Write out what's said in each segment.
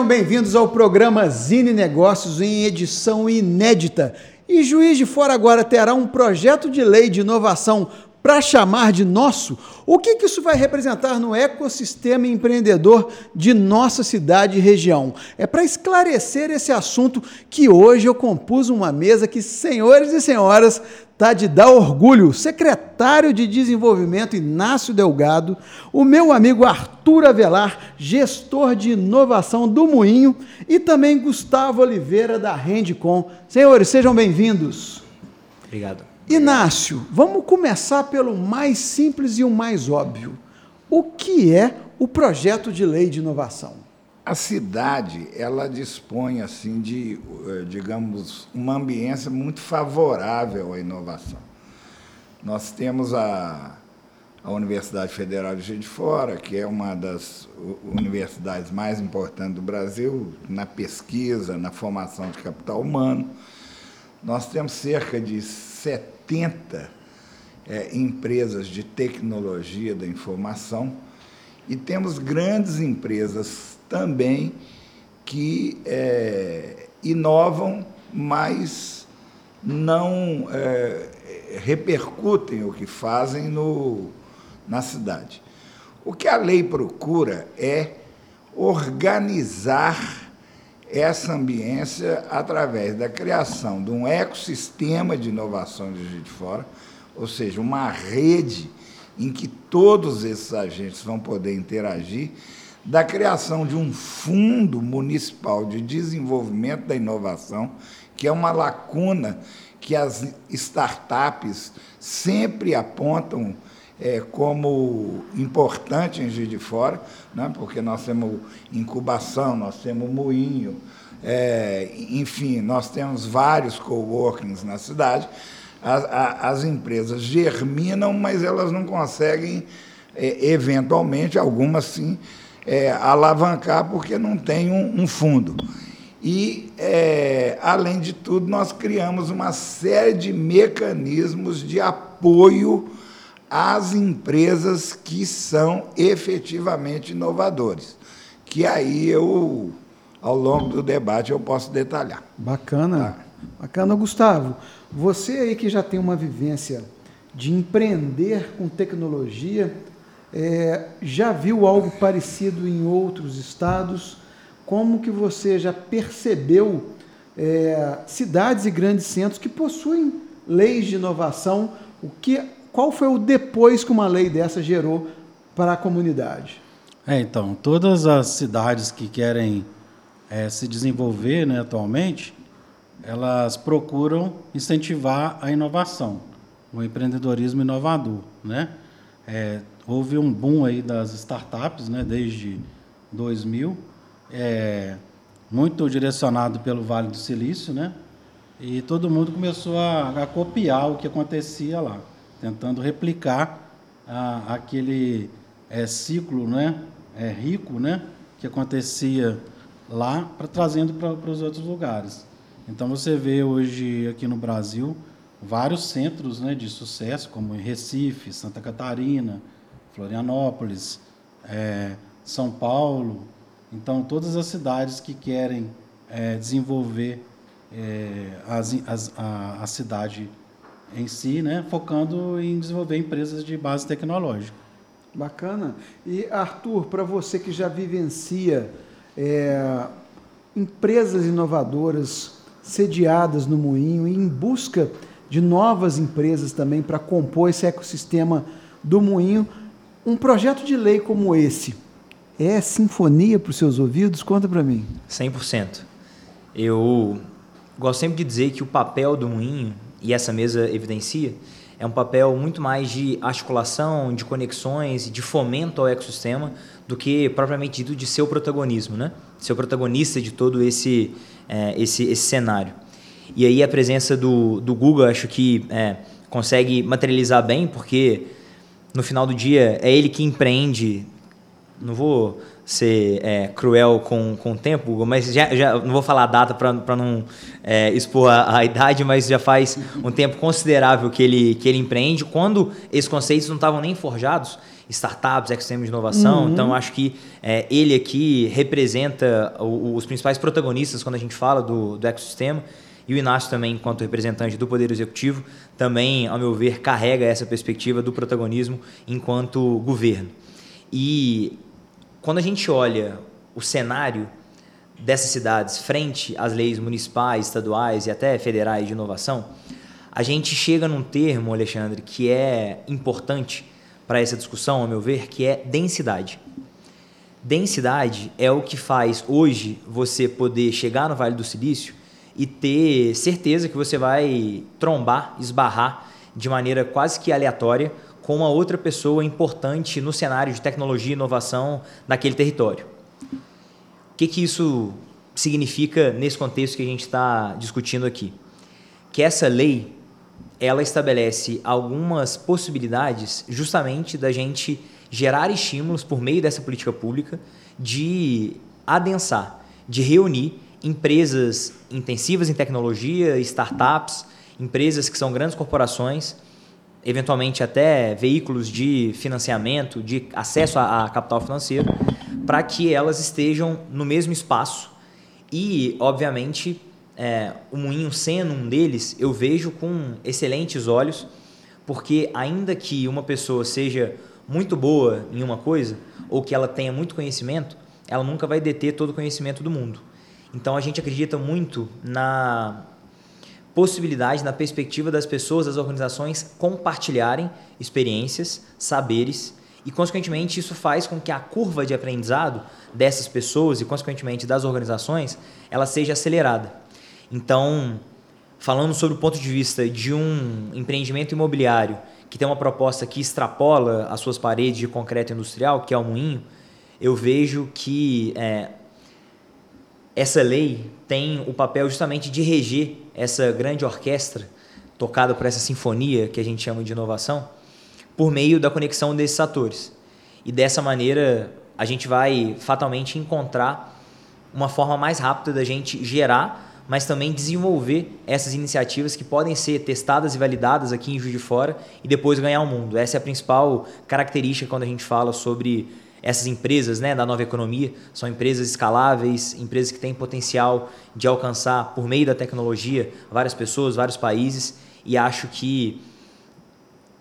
Sejam bem-vindos ao programa Zine Negócios em edição inédita. E Juiz de Fora agora terá um projeto de lei de inovação para chamar de nosso, o que, que isso vai representar no ecossistema empreendedor de nossa cidade e região? É para esclarecer esse assunto que hoje eu compus uma mesa que, senhores e senhoras, tá de dar orgulho. Secretário de Desenvolvimento Inácio Delgado, o meu amigo Arthur Avelar, gestor de inovação do Moinho, e também Gustavo Oliveira da Rendicom. Senhores, sejam bem-vindos. Obrigado. Inácio, vamos começar pelo mais simples e o mais óbvio. O que é o projeto de lei de inovação? A cidade, ela dispõe assim de, eh, digamos, uma ambiência muito favorável à inovação. Nós temos a, a Universidade Federal de Juiz de Fora, que é uma das universidades mais importantes do Brasil na pesquisa, na formação de capital humano. Nós temos cerca de 70 80 é, empresas de tecnologia da informação e temos grandes empresas também que é, inovam, mas não é, repercutem o que fazem no, na cidade. O que a lei procura é organizar essa ambiência através da criação de um ecossistema de inovação de Juiz de Fora, ou seja, uma rede em que todos esses agentes vão poder interagir, da criação de um fundo municipal de desenvolvimento da inovação, que é uma lacuna que as startups sempre apontam é, como importante em Juiz de Fora, né, porque nós temos incubação, nós temos moinho, é, enfim, nós temos vários coworkings na cidade. As, as, empresas germinam, mas elas não conseguem, é, eventualmente, algumas sim, é, alavancar porque não tem um, um fundo. E, é, além de tudo, nós criamos uma série de mecanismos de apoio às empresas que são efetivamente inovadores, que aí eu, ao longo do debate, eu posso detalhar. Bacana. Tá? Bacana, Gustavo. Você aí que já tem uma vivência de empreender com tecnologia, é, já viu algo parecido em outros estados? Como que você já percebeu é, cidades e grandes centros que possuem leis de inovação? O que qual foi o depois que uma lei dessa gerou para a comunidade? É, então, todas as cidades que querem é, se desenvolver né, atualmente, elas procuram incentivar a inovação, o empreendedorismo inovador. Né? É, houve um boom aí das startups né, desde 2000, é, muito direcionado pelo Vale do Silício, né? e todo mundo começou a, a copiar o que acontecia lá tentando replicar aquele é, ciclo né, é, rico né, que acontecia lá, pra, trazendo para os outros lugares. Então você vê hoje aqui no Brasil vários centros né, de sucesso, como em Recife, Santa Catarina, Florianópolis, é, São Paulo. Então todas as cidades que querem é, desenvolver é, as, as, a, a cidade em si, né, focando em desenvolver empresas de base tecnológica. Bacana. E Arthur, para você que já vivencia é, empresas inovadoras sediadas no Moinho e em busca de novas empresas também para compor esse ecossistema do Moinho, um projeto de lei como esse é sinfonia para os seus ouvidos? Conta para mim. 100%. Eu gosto sempre de dizer que o papel do Moinho e essa mesa evidencia, é um papel muito mais de articulação, de conexões, de fomento ao ecossistema, do que propriamente dito de seu protagonismo, né? Ser o protagonista de todo esse, é, esse, esse cenário. E aí a presença do, do Google acho que é, consegue materializar bem, porque no final do dia é ele que empreende. Não vou ser é, cruel com, com o tempo, mas já, já não vou falar a data para não é, expor a, a, idade, mas já faz um tempo considerável que ele, que ele empreende, quando esses conceitos não estavam nem forjados, startups, ecossistema de inovação, uhum. então acho que é, ele aqui representa o, os principais protagonistas quando a gente fala do, do ecossistema, e o Inácio também, enquanto representante do Poder Executivo, também, ao meu ver, carrega essa perspectiva do protagonismo enquanto governo. E quando a gente olha o cenário dessas cidades frente às leis municipais, estaduais e até federais de inovação, a gente chega num termo, Alexandre, que é importante para essa discussão, ao meu ver, que é densidade. Densidade é o que faz hoje você poder chegar no Vale do Silício e ter certeza que você vai trombar, esbarrar de maneira quase que aleatória com uma outra pessoa importante no cenário de tecnologia e inovação naquele território. O que, que isso significa nesse contexto que a gente está discutindo aqui? Que essa lei ela estabelece algumas possibilidades justamente da gente gerar estímulos por meio dessa política pública de adensar, de reunir empresas intensivas em tecnologia, startups, empresas que são grandes corporações eventualmente até veículos de financiamento, de acesso a, a capital financeiro, para que elas estejam no mesmo espaço. E, obviamente, é, o Moinho sendo um deles, eu vejo com excelentes olhos, porque ainda que uma pessoa seja muito boa em uma coisa, ou que ela tenha muito conhecimento, ela nunca vai deter todo o conhecimento do mundo. Então a gente acredita muito na possibilidade, na perspectiva das pessoas, das organizações compartilharem experiências, saberes e, consequentemente, isso faz com que a curva de aprendizado dessas pessoas e, consequentemente, das organizações, ela seja acelerada. Então, falando sobre o ponto de vista de um empreendimento imobiliário que tem uma proposta que extrapola as suas paredes de concreto industrial, que é o moinho, eu vejo que é, essa lei tem o papel justamente de reger essa grande orquestra tocada por essa sinfonia que a gente chama de inovação, por meio da conexão desses atores. E dessa maneira a gente vai fatalmente encontrar uma forma mais rápida da gente gerar, mas também desenvolver essas iniciativas que podem ser testadas e validadas aqui em Juiz de Fora e depois ganhar o mundo. Essa é a principal característica quando a gente fala sobre essas empresas né, da nova economia são empresas escaláveis, empresas que têm potencial de alcançar, por meio da tecnologia, várias pessoas, vários países, e acho que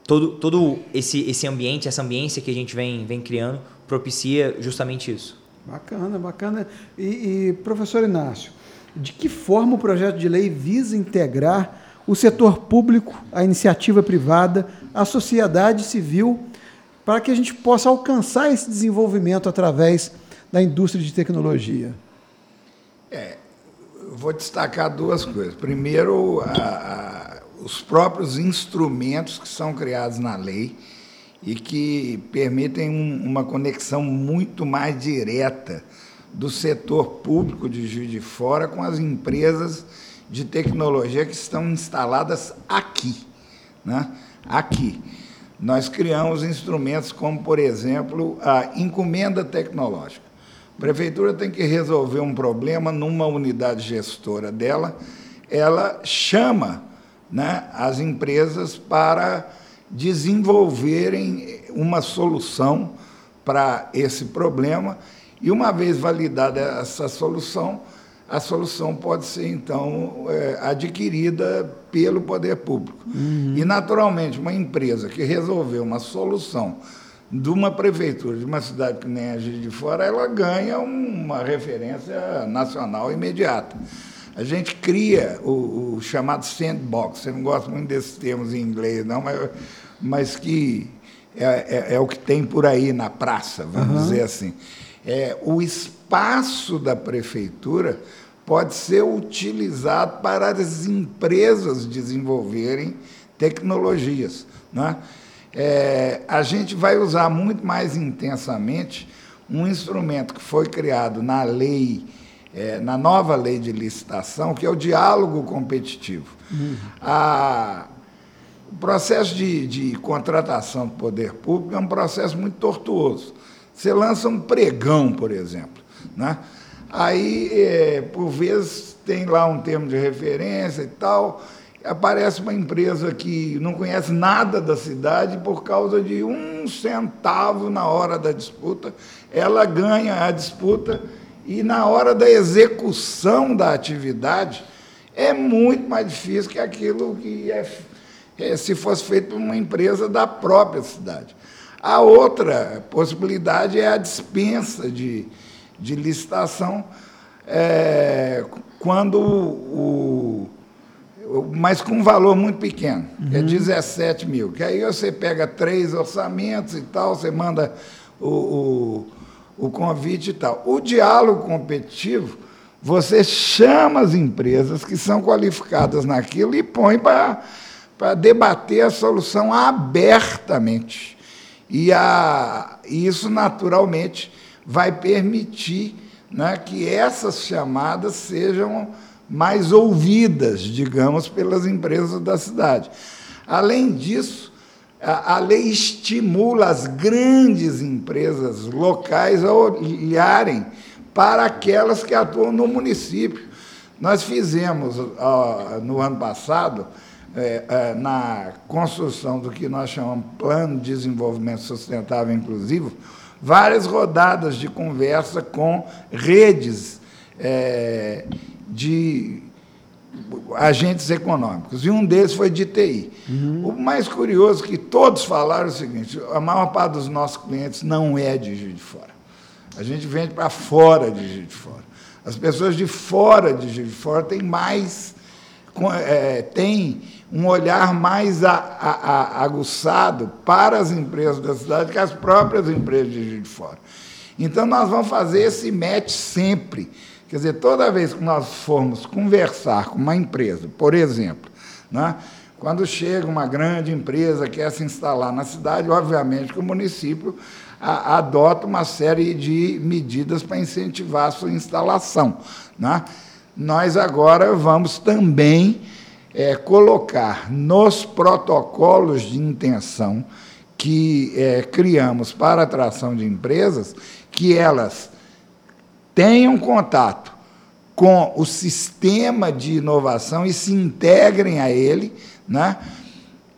todo, todo esse, esse ambiente, essa ambiência que a gente vem, vem criando, propicia justamente isso. Bacana, bacana. E, e, professor Inácio, de que forma o projeto de lei visa integrar o setor público, a iniciativa privada, a sociedade civil para que a gente possa alcançar esse desenvolvimento através da indústria de tecnologia? É, vou destacar duas coisas. Primeiro, a, a, os próprios instrumentos que são criados na lei e que permitem um, uma conexão muito mais direta do setor público de Juiz de Fora com as empresas de tecnologia que estão instaladas aqui, né? aqui nós criamos instrumentos como, por exemplo, a encomenda tecnológica. A prefeitura tem que resolver um problema numa unidade gestora dela, ela chama né, as empresas para desenvolverem uma solução para esse problema e, uma vez validada essa solução, a solução pode ser, então, é, adquirida pelo poder público. Uhum. E, naturalmente, uma empresa que resolveu uma solução de uma prefeitura, de uma cidade que nem a gente de Fora, ela ganha uma referência nacional imediata. A gente cria o, o chamado sandbox, você não gosta muito desses termos em inglês, não, mas, mas que é, é, é o que tem por aí na praça, vamos uhum. dizer assim. É, o espaço da prefeitura pode ser utilizado para as empresas desenvolverem tecnologias. Né? É, a gente vai usar muito mais intensamente um instrumento que foi criado na lei, é, na nova lei de licitação, que é o diálogo competitivo. Uhum. A, o processo de, de contratação do poder público é um processo muito tortuoso. Você lança um pregão, por exemplo. Né? Aí, é, por vezes, tem lá um termo de referência e tal, aparece uma empresa que não conhece nada da cidade por causa de um centavo na hora da disputa, ela ganha a disputa e na hora da execução da atividade é muito mais difícil que aquilo que é, é se fosse feito por uma empresa da própria cidade. A outra possibilidade é a dispensa de, de licitação, é, quando o, o, mas com um valor muito pequeno, uhum. é 17 mil. Que aí você pega três orçamentos e tal, você manda o, o, o convite e tal. O diálogo competitivo, você chama as empresas que são qualificadas naquilo e põe para debater a solução abertamente. E a, isso, naturalmente, vai permitir né, que essas chamadas sejam mais ouvidas, digamos, pelas empresas da cidade. Além disso, a, a lei estimula as grandes empresas locais a olharem para aquelas que atuam no município. Nós fizemos, no ano passado, é, é, na construção do que nós chamamos Plano de Desenvolvimento Sustentável Inclusivo, várias rodadas de conversa com redes é, de agentes econômicos, e um deles foi de TI. Uhum. O mais curioso é que todos falaram o seguinte: a maior parte dos nossos clientes não é de Juiz de Fora. A gente vende para fora de Juiz de Fora. As pessoas de fora de Juiz de Fora têm mais. É, têm um olhar mais a, a, a, aguçado para as empresas da cidade que as próprias empresas de Fora. Então, nós vamos fazer esse match sempre. Quer dizer, toda vez que nós formos conversar com uma empresa, por exemplo, né, quando chega uma grande empresa que quer se instalar na cidade, obviamente que o município adota uma série de medidas para incentivar a sua instalação. Né? Nós agora vamos também é, colocar nos protocolos de intenção que é, criamos para atração de empresas que elas tenham contato com o sistema de inovação e se integrem a ele, né?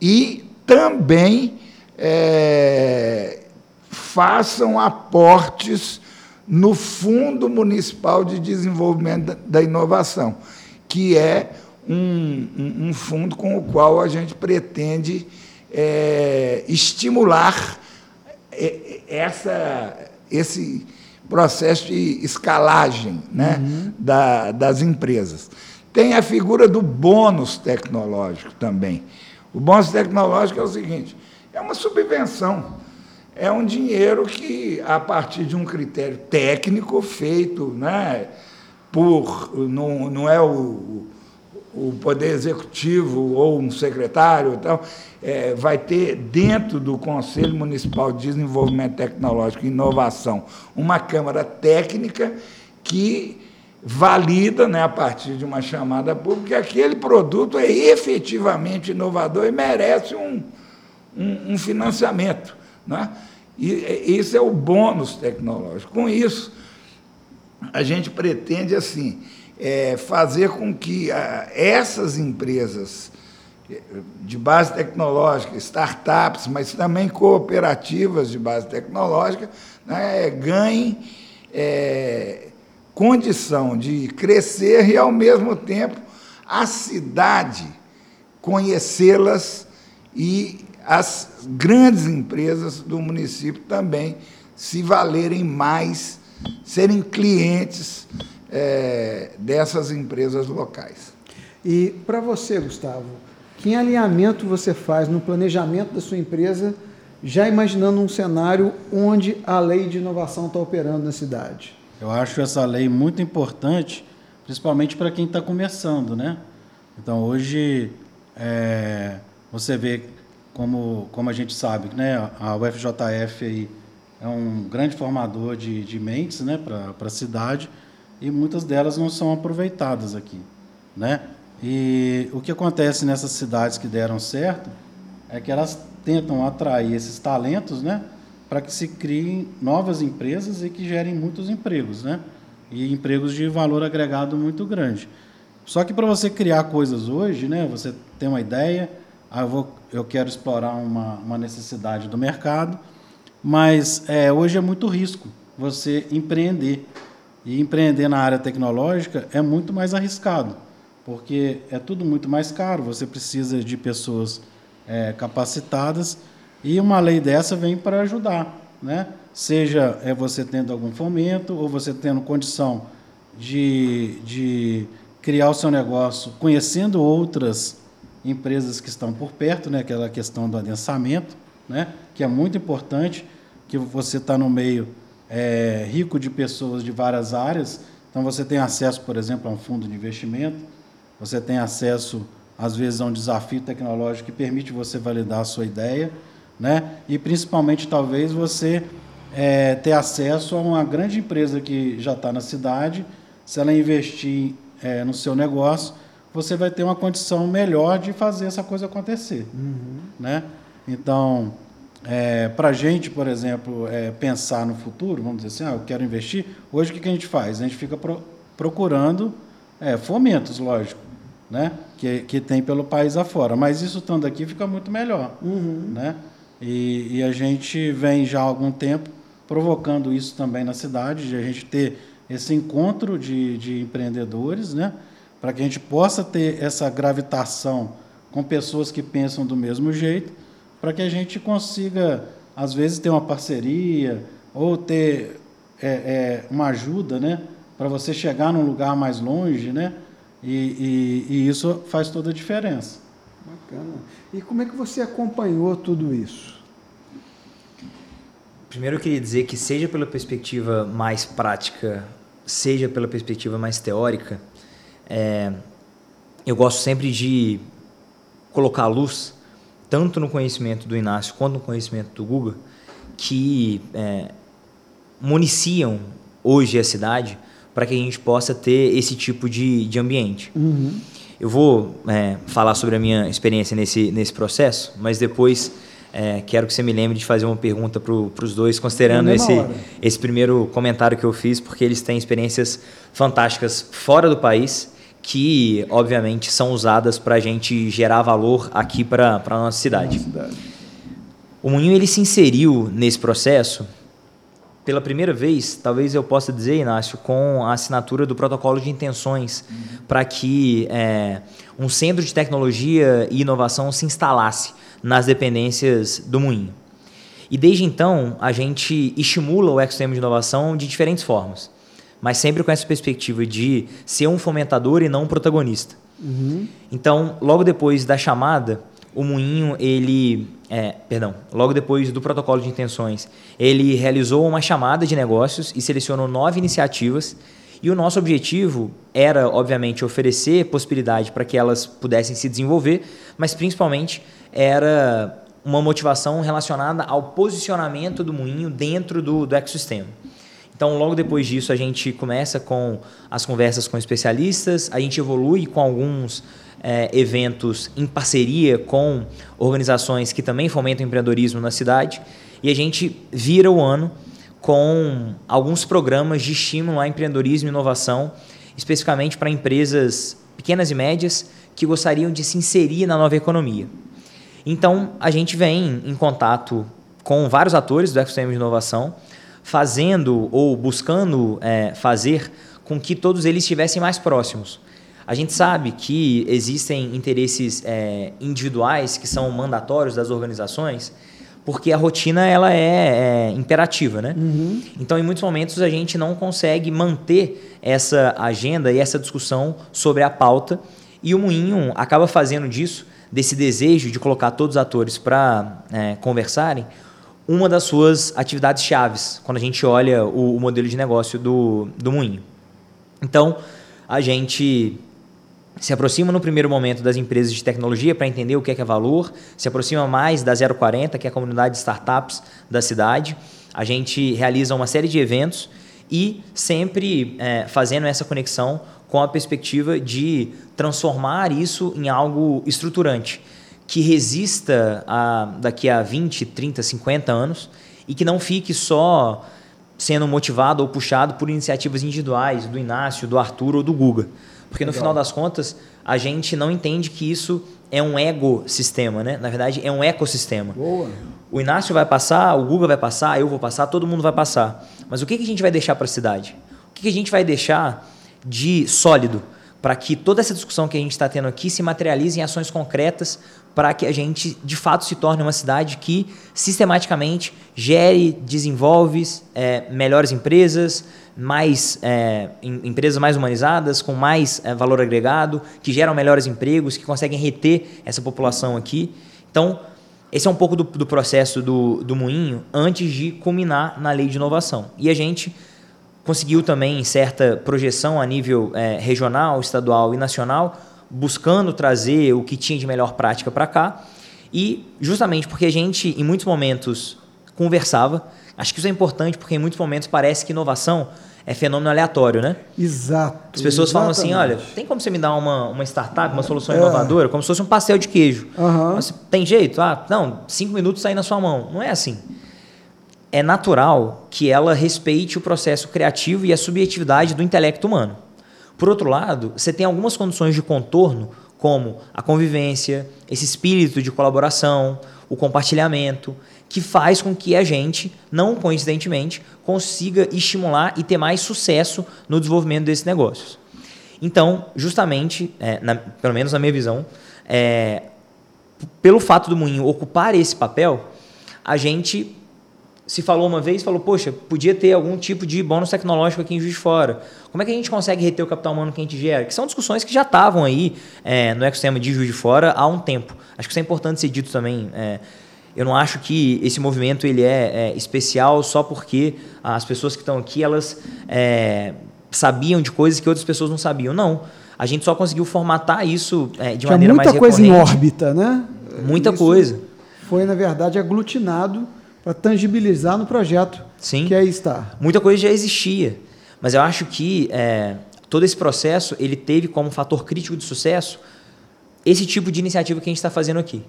e também é, façam aportes no Fundo Municipal de Desenvolvimento da Inovação, que é um, um, um fundo com o qual a gente pretende é, estimular é, essa, esse processo de escalagem né, uhum. da, das empresas. Tem a figura do bônus tecnológico também. O bônus tecnológico é o seguinte: é uma subvenção. É um dinheiro que, a partir de um critério técnico feito, né, por não, não é o, o Poder Executivo ou um secretário, então, é, vai ter dentro do Conselho Municipal de Desenvolvimento Tecnológico e Inovação uma Câmara Técnica que valida, né, a partir de uma chamada pública, que aquele produto é efetivamente inovador e merece um, um, um financiamento. Né? E isso é o bônus tecnológico. Com isso, a gente pretende assim é, fazer com que a, ah, essas empresas eh, de base tecnológica, startups, mas também cooperativas de base tecnológica, né, ganhem é, condição de crescer e, ao mesmo tempo, a cidade conhecê-las e as grandes empresas do município também se valerem mais, serem clientes é, dessas empresas locais. E para você, Gustavo, que alinhamento você faz no planejamento da sua empresa, já imaginando um cenário onde a lei de inovação está operando na cidade? Eu acho essa lei muito importante, principalmente para quem está começando, né? Então hoje é, você vê como, como a gente sabe, né? A UFJF aí é um grande formador de, de mentes, né? Para a cidade e muitas delas não são aproveitadas aqui, né? E o que acontece nessas cidades que deram certo é que elas tentam atrair esses talentos, né, para que se criem novas empresas e que gerem muitos empregos, né? E empregos de valor agregado muito grande. Só que para você criar coisas hoje, né? Você tem uma ideia, ah, eu, vou, eu quero explorar uma, uma necessidade do mercado, mas é, hoje é muito risco você empreender. E empreender na área tecnológica é muito mais arriscado, porque é tudo muito mais caro, você precisa de pessoas é, capacitadas e uma lei dessa vem para ajudar, né? Seja é você tendo algum fomento ou você tendo condição de, de criar o seu negócio conhecendo outras empresas que estão por perto, né? Aquela questão do adensamento, né? Que é muito importante, que você está no meio é, rico de pessoas de várias áreas, então você tem acesso, por exemplo, a um fundo de investimento, você tem acesso às vezes a um desafio tecnológico que permite você validar a sua ideia né? E principalmente talvez você é, ter acesso a uma grande empresa que já está na cidade, se ela investir é, no seu negócio, você vai ter uma condição melhor de fazer essa coisa acontecer, uhum. né? Então, é, para a gente, por exemplo, é, pensar no futuro, vamos dizer assim, ah, eu quero investir. Hoje o que, que a gente faz? A gente fica pro, procurando é, fomentos, lógico, né? Que, que tem pelo país afora. Mas isso estando aqui fica muito melhor, uhum. né? E, e, a gente vem já há algum tempo provocando isso também na cidade, de a gente ter esse encontro de, de empreendedores, né? para que a gente possa ter essa gravitação com pessoas que pensam do mesmo jeito, para que a gente consiga, às vezes, ter uma parceria ou ter é, é, uma ajuda né? para você chegar num lugar mais longe, né? E, e, e isso faz toda a diferença. Bacana. E como é que você acompanhou tudo isso? Primeiro eu queria dizer que seja pela perspectiva mais prática, seja pela perspectiva mais teórica, é, eu gosto sempre de colocar a luz tanto no conhecimento do Inácio quanto no conhecimento do Guga que é, municiam hoje a cidade para que a gente possa ter esse tipo de, de ambiente. Uhum. Eu vou é, falar sobre a minha experiência nesse, nesse processo, mas depois é, quero que você me lembre de fazer uma pergunta para os dois, considerando esse, esse primeiro comentário que eu fiz, porque eles têm experiências fantásticas fora do país que, obviamente, são usadas para a gente gerar valor aqui para a nossa cidade. O Moinho ele se inseriu nesse processo pela primeira vez, talvez eu possa dizer, Inácio, com a assinatura do protocolo de intenções uhum. para que é, um centro de tecnologia e inovação se instalasse nas dependências do Moinho. E desde então, a gente estimula o ecossistema de inovação de diferentes formas, mas sempre com essa perspectiva de ser um fomentador e não um protagonista. Uhum. Então, logo depois da chamada, o Moinho, ele, é, perdão, logo depois do protocolo de intenções, ele realizou uma chamada de negócios e selecionou nove iniciativas. E o nosso objetivo era, obviamente, oferecer possibilidade para que elas pudessem se desenvolver, mas principalmente era uma motivação relacionada ao posicionamento do moinho dentro do, do ecossistema. Então, logo depois disso, a gente começa com as conversas com especialistas, a gente evolui com alguns é, eventos em parceria com organizações que também fomentam o empreendedorismo na cidade. E a gente vira o ano com alguns programas de estímulo a empreendedorismo e inovação, especificamente para empresas pequenas e médias que gostariam de se inserir na nova economia. Então, a gente vem em contato com vários atores do ecossistema de inovação, fazendo ou buscando é, fazer com que todos eles estivessem mais próximos. A gente sabe que existem interesses é, individuais que são mandatórios das organizações, porque a rotina ela é, é imperativa, né? Uhum. Então, em muitos momentos a gente não consegue manter essa agenda e essa discussão sobre a pauta, e o Moinho acaba fazendo disso, desse desejo de colocar todos os atores para é, conversarem, uma das suas atividades chaves quando a gente olha o, o modelo de negócio do, do Moinho. Então, a gente se aproxima no primeiro momento das empresas de tecnologia para entender o que é, que é valor, se aproxima mais da 040, que é a comunidade de startups da cidade. A gente realiza uma série de eventos e sempre é, fazendo essa conexão com a perspectiva de transformar isso em algo estruturante, que resista a, daqui a 20, 30, 50 anos e que não fique só sendo motivado ou puxado por iniciativas individuais do Inácio, do Arthur ou do Guga. Porque no Legal. final das contas, a gente não entende que isso é um ecosistema, né? Na verdade, é um ecossistema. Boa. O Inácio vai passar, o Guga vai passar, eu vou passar, todo mundo vai passar. Mas o que, que a gente vai deixar para a cidade? O que, que a gente vai deixar de sólido para que toda essa discussão que a gente está tendo aqui se materialize em ações concretas para que a gente, de fato, se torne uma cidade que sistematicamente gere, desenvolve é, melhores empresas, mais é, em- empresas mais humanizadas, com mais é, valor agregado, que geram melhores empregos, que conseguem reter essa população aqui. Então, esse é um pouco do, do processo do, do moinho antes de culminar na lei de inovação. E a gente conseguiu também certa projeção a nível eh, regional, estadual e nacional, buscando trazer o que tinha de melhor prática para cá. E justamente porque a gente, em muitos momentos, conversava, acho que isso é importante porque em muitos momentos parece que inovação é fenômeno aleatório, né? Exato. As pessoas falam assim, olha, exatamente. tem como você me dar uma, uma startup, uma solução inovadora, como se fosse um pastel de queijo. Aham. Mas tem jeito? Ah, não, cinco minutos sair na sua mão. Não é assim. É natural que ela respeite o processo criativo e a subjetividade do intelecto humano. Por outro lado, você tem algumas condições de contorno, como a convivência, esse espírito de colaboração, o compartilhamento, que faz com que a gente, não coincidentemente, consiga estimular e ter mais sucesso no desenvolvimento desses negócios. Então, justamente, é, na- pelo menos na minha visão, é, pelo fato do moinho ocupar esse papel, a gente se falou uma vez, falou, poxa, podia ter algum tipo de bônus tecnológico aqui em Juiz de Fora. Como é que a gente consegue reter o capital humano que a gente gera? Que são discussões que já estavam aí é, no ecossistema de Juiz de Fora há um tempo. Acho que isso é importante ser dito também. é, eu não acho que esse movimento ele é, é especial só porque as pessoas que estão aqui elas é, sabiam de coisas que outras pessoas não sabiam. Não. A gente só conseguiu formatar isso é, de Tinha maneira muita mais coisa em órbita, né? Muita Isso coisa. Foi, na verdade, aglutinado para tangibilizar no projeto Sim. que aí está. Muita coisa já existia, mas eu acho que é, todo esse processo ele teve como fator crítico de sucesso esse tipo de iniciativa que a gente está fazendo aqui.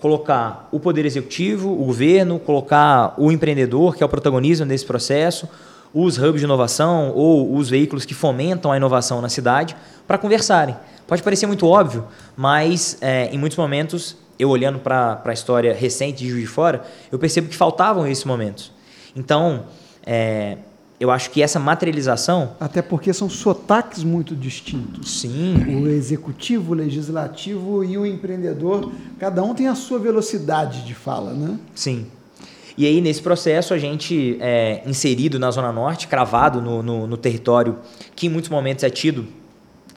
Colocar o poder executivo, o governo, colocar o empreendedor, que é o protagonismo desse processo, os hubs de inovação ou os veículos que fomentam a inovação na cidade, para conversarem. Pode parecer muito óbvio, mas é, em muitos momentos, eu olhando para a história recente de Juiz de Fora, eu percebo que faltavam esses momentos. Então, é, eu acho que essa materialização, Até porque são sotaques muito distintos. sim, O executivo, o legislativo e o empreendedor, cada um tem a sua velocidade de fala, né? Sim. E aí, nesse processo, a gente é inserido na Zona Norte, cravado no, no, no território que em muitos momentos é tido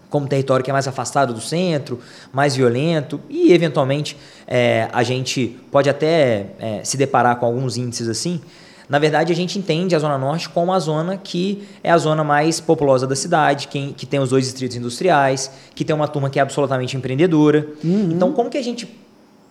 como território que é mais afastado do centro, mais violento, e eventualmente é, a gente pode até é, se deparar com alguns índices assim. Na verdade, a gente entende a Zona Norte como a zona que é a zona mais populosa da cidade, que, que tem os dois distritos industriais, que tem uma turma que é absolutamente empreendedora. Então, como que a gente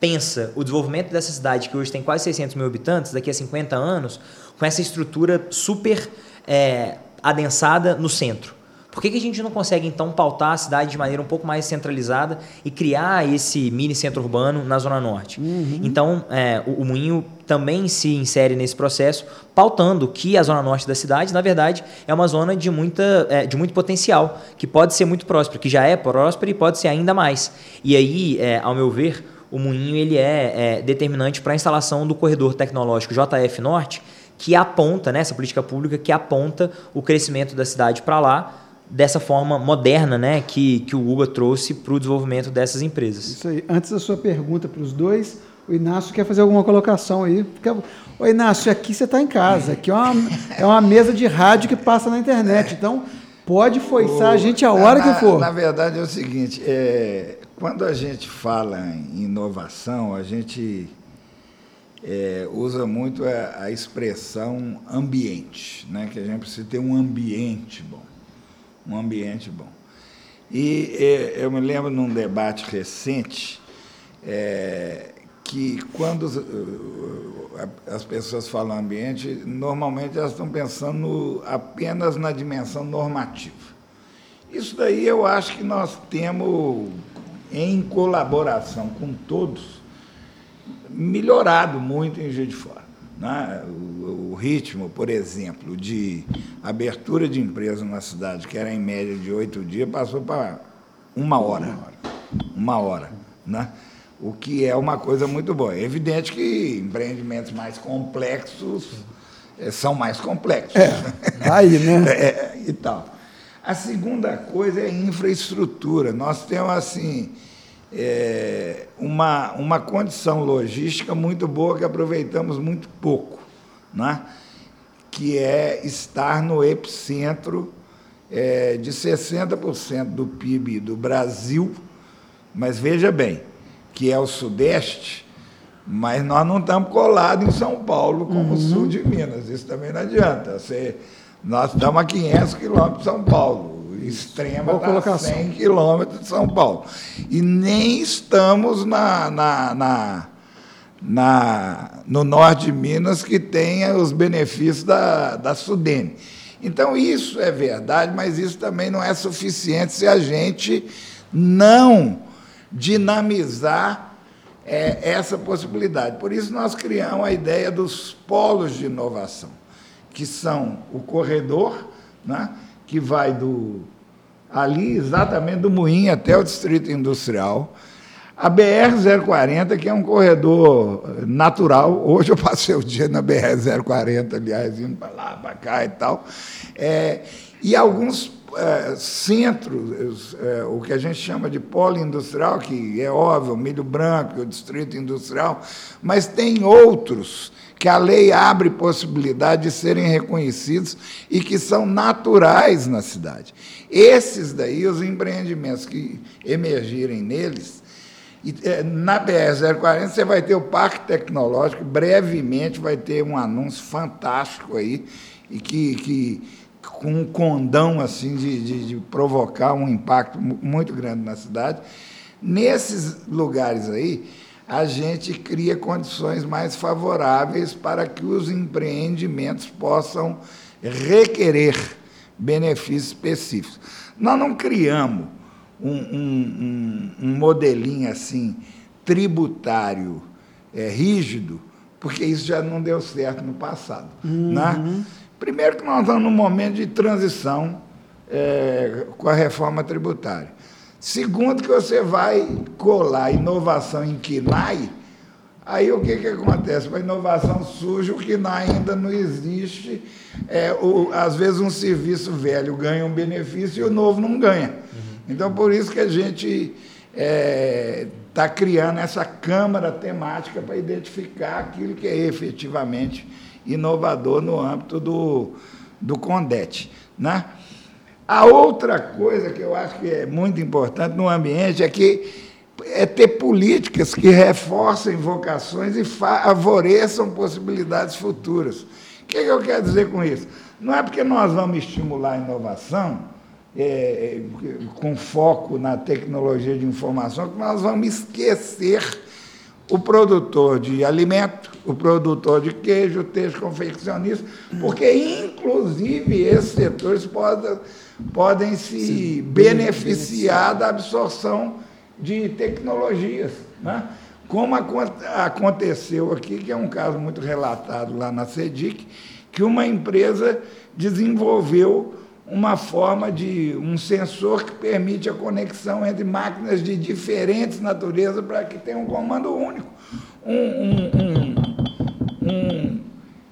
pensa o desenvolvimento dessa cidade, que hoje tem quase 600 mil habitantes, daqui a 50 anos, com essa estrutura super é, adensada no centro? Por que, que a gente não consegue, então, pautar a cidade de maneira um pouco mais centralizada e criar esse mini centro urbano na Zona Norte? Então, é, o, o Moinho também se insere nesse processo, pautando que a Zona Norte da cidade, na verdade, é uma zona de, muita, é, de muito potencial, que pode ser muito próspera, que já é próspera e pode ser ainda mais. E aí, é, ao meu ver, o Moinho ele é, é determinante para a instalação do corredor tecnológico JF Norte, que aponta, né, essa política pública que aponta o crescimento da cidade para lá, dessa forma moderna né, que, que o Guga trouxe para o desenvolvimento dessas empresas. Isso aí. Antes da sua pergunta para os dois, o Inácio quer fazer alguma colocação aí. Fica... Ô, Inácio, aqui você está em casa. Aqui é uma, é uma mesa de rádio que passa na internet. Então, pode foiçar a gente a hora na, que for. Na verdade é o seguinte, é, quando a gente fala em inovação, a gente é, usa muito a, a expressão ambiente, né? que a gente precisa ter um ambiente bom. Um ambiente bom. E é, eu me lembro num debate recente é, que quando as pessoas falam ambiente, normalmente elas estão pensando apenas na dimensão normativa. Isso daí eu acho que nós temos, em colaboração com todos, melhorado muito em Juiz de Fora. Né, o, o, ritmo, por exemplo, de abertura de empresa na cidade, que era em média de oito dias, passou para uma hora. Uma hora. Né? O que é uma coisa muito boa. É evidente que empreendimentos mais complexos é, são mais complexos. É, aí, né? É, e tal. A segunda coisa é infraestrutura. Nós temos, assim, é, uma, uma condição logística muito boa que aproveitamos muito pouco, né? que é estar no epicentro é, de 60% do PIB do Brasil, mas veja bem, que é o Sudeste, mas nós não estamos colados em São Paulo como uhum. o sul de Minas, isso também não adianta. Você, nós estamos a 500 quilômetros de São Paulo, Extrema está 100 quilômetros de São Paulo. E nem estamos na, na, na, na, no norte de Minas, que tenha os benefícios da, da Sudene. Então, isso é verdade, mas isso também não é suficiente se a gente não dinamizar é, essa possibilidade. Por isso, nós criamos a ideia dos polos de inovação, que são o corredor, né, que vai do ali exatamente do Moinho até o Distrito Industrial. A BR-040, que é um corredor natural, hoje eu passei o dia na BR-040, aliás, indo para lá, para cá e tal, é, e alguns é, centros, é, o que a gente chama de polo industrial, que é óbvio, Milho Branco, o Distrito Industrial, mas tem outros que a lei abre possibilidade de serem reconhecidos e que são naturais na cidade. Esses daí, os empreendimentos que emergirem neles, é, na BR-040 você vai ter o Parque Tecnológico, brevemente vai ter um anúncio fantástico aí, e que, que com um condão assim de, de, de provocar um impacto muito grande na cidade. Nesses lugares aí, a gente cria condições mais favoráveis para que os empreendimentos possam requerer benefícios específicos. Nós não criamos um, um, um, modelinho assim tributário é, rígido, porque isso já não deu certo no passado. Uhum. Né? Primeiro que nós estamos num momento de transição é, com a reforma tributária. Segundo, que você vai colar inovação em KINAI, aí o que, que acontece? A inovação surge, o KINAI ainda não existe. É, o, às vezes um serviço velho ganha um benefício e o novo não ganha. Uhum. Então, por isso que a gente está é, tá criando essa câmara temática para identificar aquilo que é efetivamente inovador no âmbito do, do CONDET. Né? A outra coisa que eu acho que é muito importante no ambiente é que é ter políticas que reforcem vocações e favoreçam possibilidades futuras. O que, que eu quero dizer com isso? Não é porque nós vamos estimular a inovação, é, com foco na tecnologia de informação, que nós vamos esquecer o produtor de alimento, o produtor de queijo, o texto confeccionista, porque, inclusive, esses setores podem podem se beneficiar da absorção de tecnologias. Né? Como aconteceu aqui, que é um caso muito relatado lá na CEDIC, que uma empresa desenvolveu uma forma de um sensor que permite a conexão entre máquinas de diferentes naturezas para que tenha um comando único. Um, um, um, um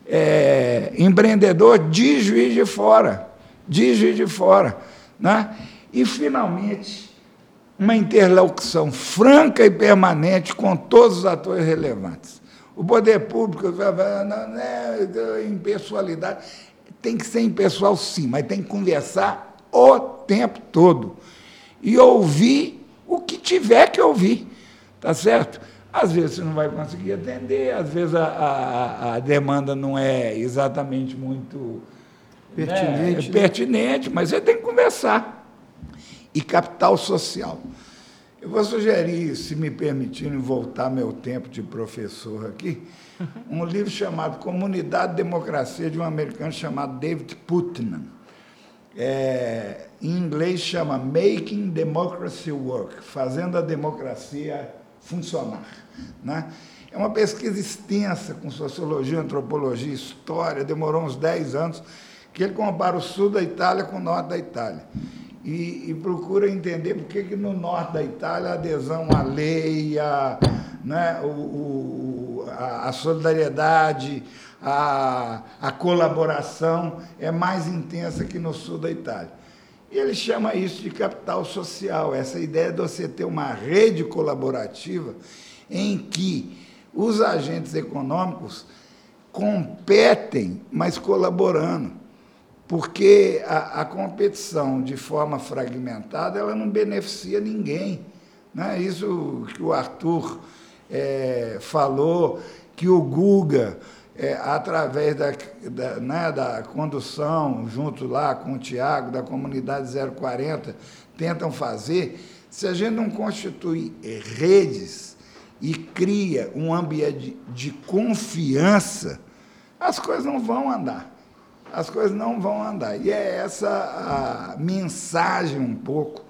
é, empreendedor de juiz de fora de Juiz de Fora. Né? E, finalmente, uma interlocução franca e permanente com todos os atores relevantes. O poder público, não é impessoalidade, tem que ser impessoal sim, mas tem que conversar o tempo todo. E ouvir o que tiver que ouvir, tá certo? Às vezes você não vai conseguir atender, às vezes a, a, a demanda não é exatamente muito Pertinente. É, é pertinente, mas você tem que conversar. E capital social. Eu vou sugerir, se me permitirem voltar meu tempo de professor aqui, um livro chamado Comunidade Democracia, de um americano chamado David Putnam. É, em inglês chama Making Democracy Work, fazendo a democracia funcionar. Né? É uma pesquisa extensa com sociologia, antropologia, história, demorou uns 10 anos, que ele compara o sul da Itália com o norte da Itália. E, e procura entender por que, no norte da Itália a adesão à lei, a, né, o, o, a, a solidariedade, a, a colaboração é mais intensa que no sul da Itália. E ele chama isso de capital social, essa ideia de você ter uma rede colaborativa em que os agentes econômicos competem, mas colaborando. Porque a, a competição de forma fragmentada ela não beneficia ninguém. Né? Isso que o Arthur é, falou, que o Guga é, através da, da, né, da condução, junto lá com o Tiago, da comunidade 040, tentam fazer, se a gente não constitui redes e cria um ambiente de confiança, as coisas não vão andar. As coisas não vão andar. E é essa a mensagem um pouco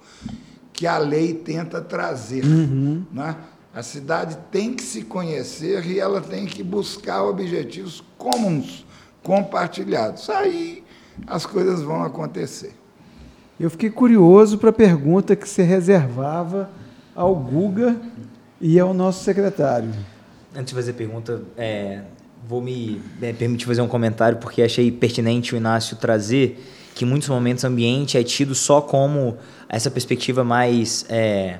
que a lei tenta trazer. Uhum. Né? A cidade tem que se conhecer e ela tem que buscar objetivos comuns, compartilhados. Aí as coisas vão acontecer. Eu fiquei curioso para a pergunta que você reservava ao Guga e ao nosso secretário. Antes de fazer a pergunta, é, vou me é, permitir fazer um comentário porque achei pertinente o Inácio trazer que em muitos momentos o ambiente é tido só como essa perspectiva mais é,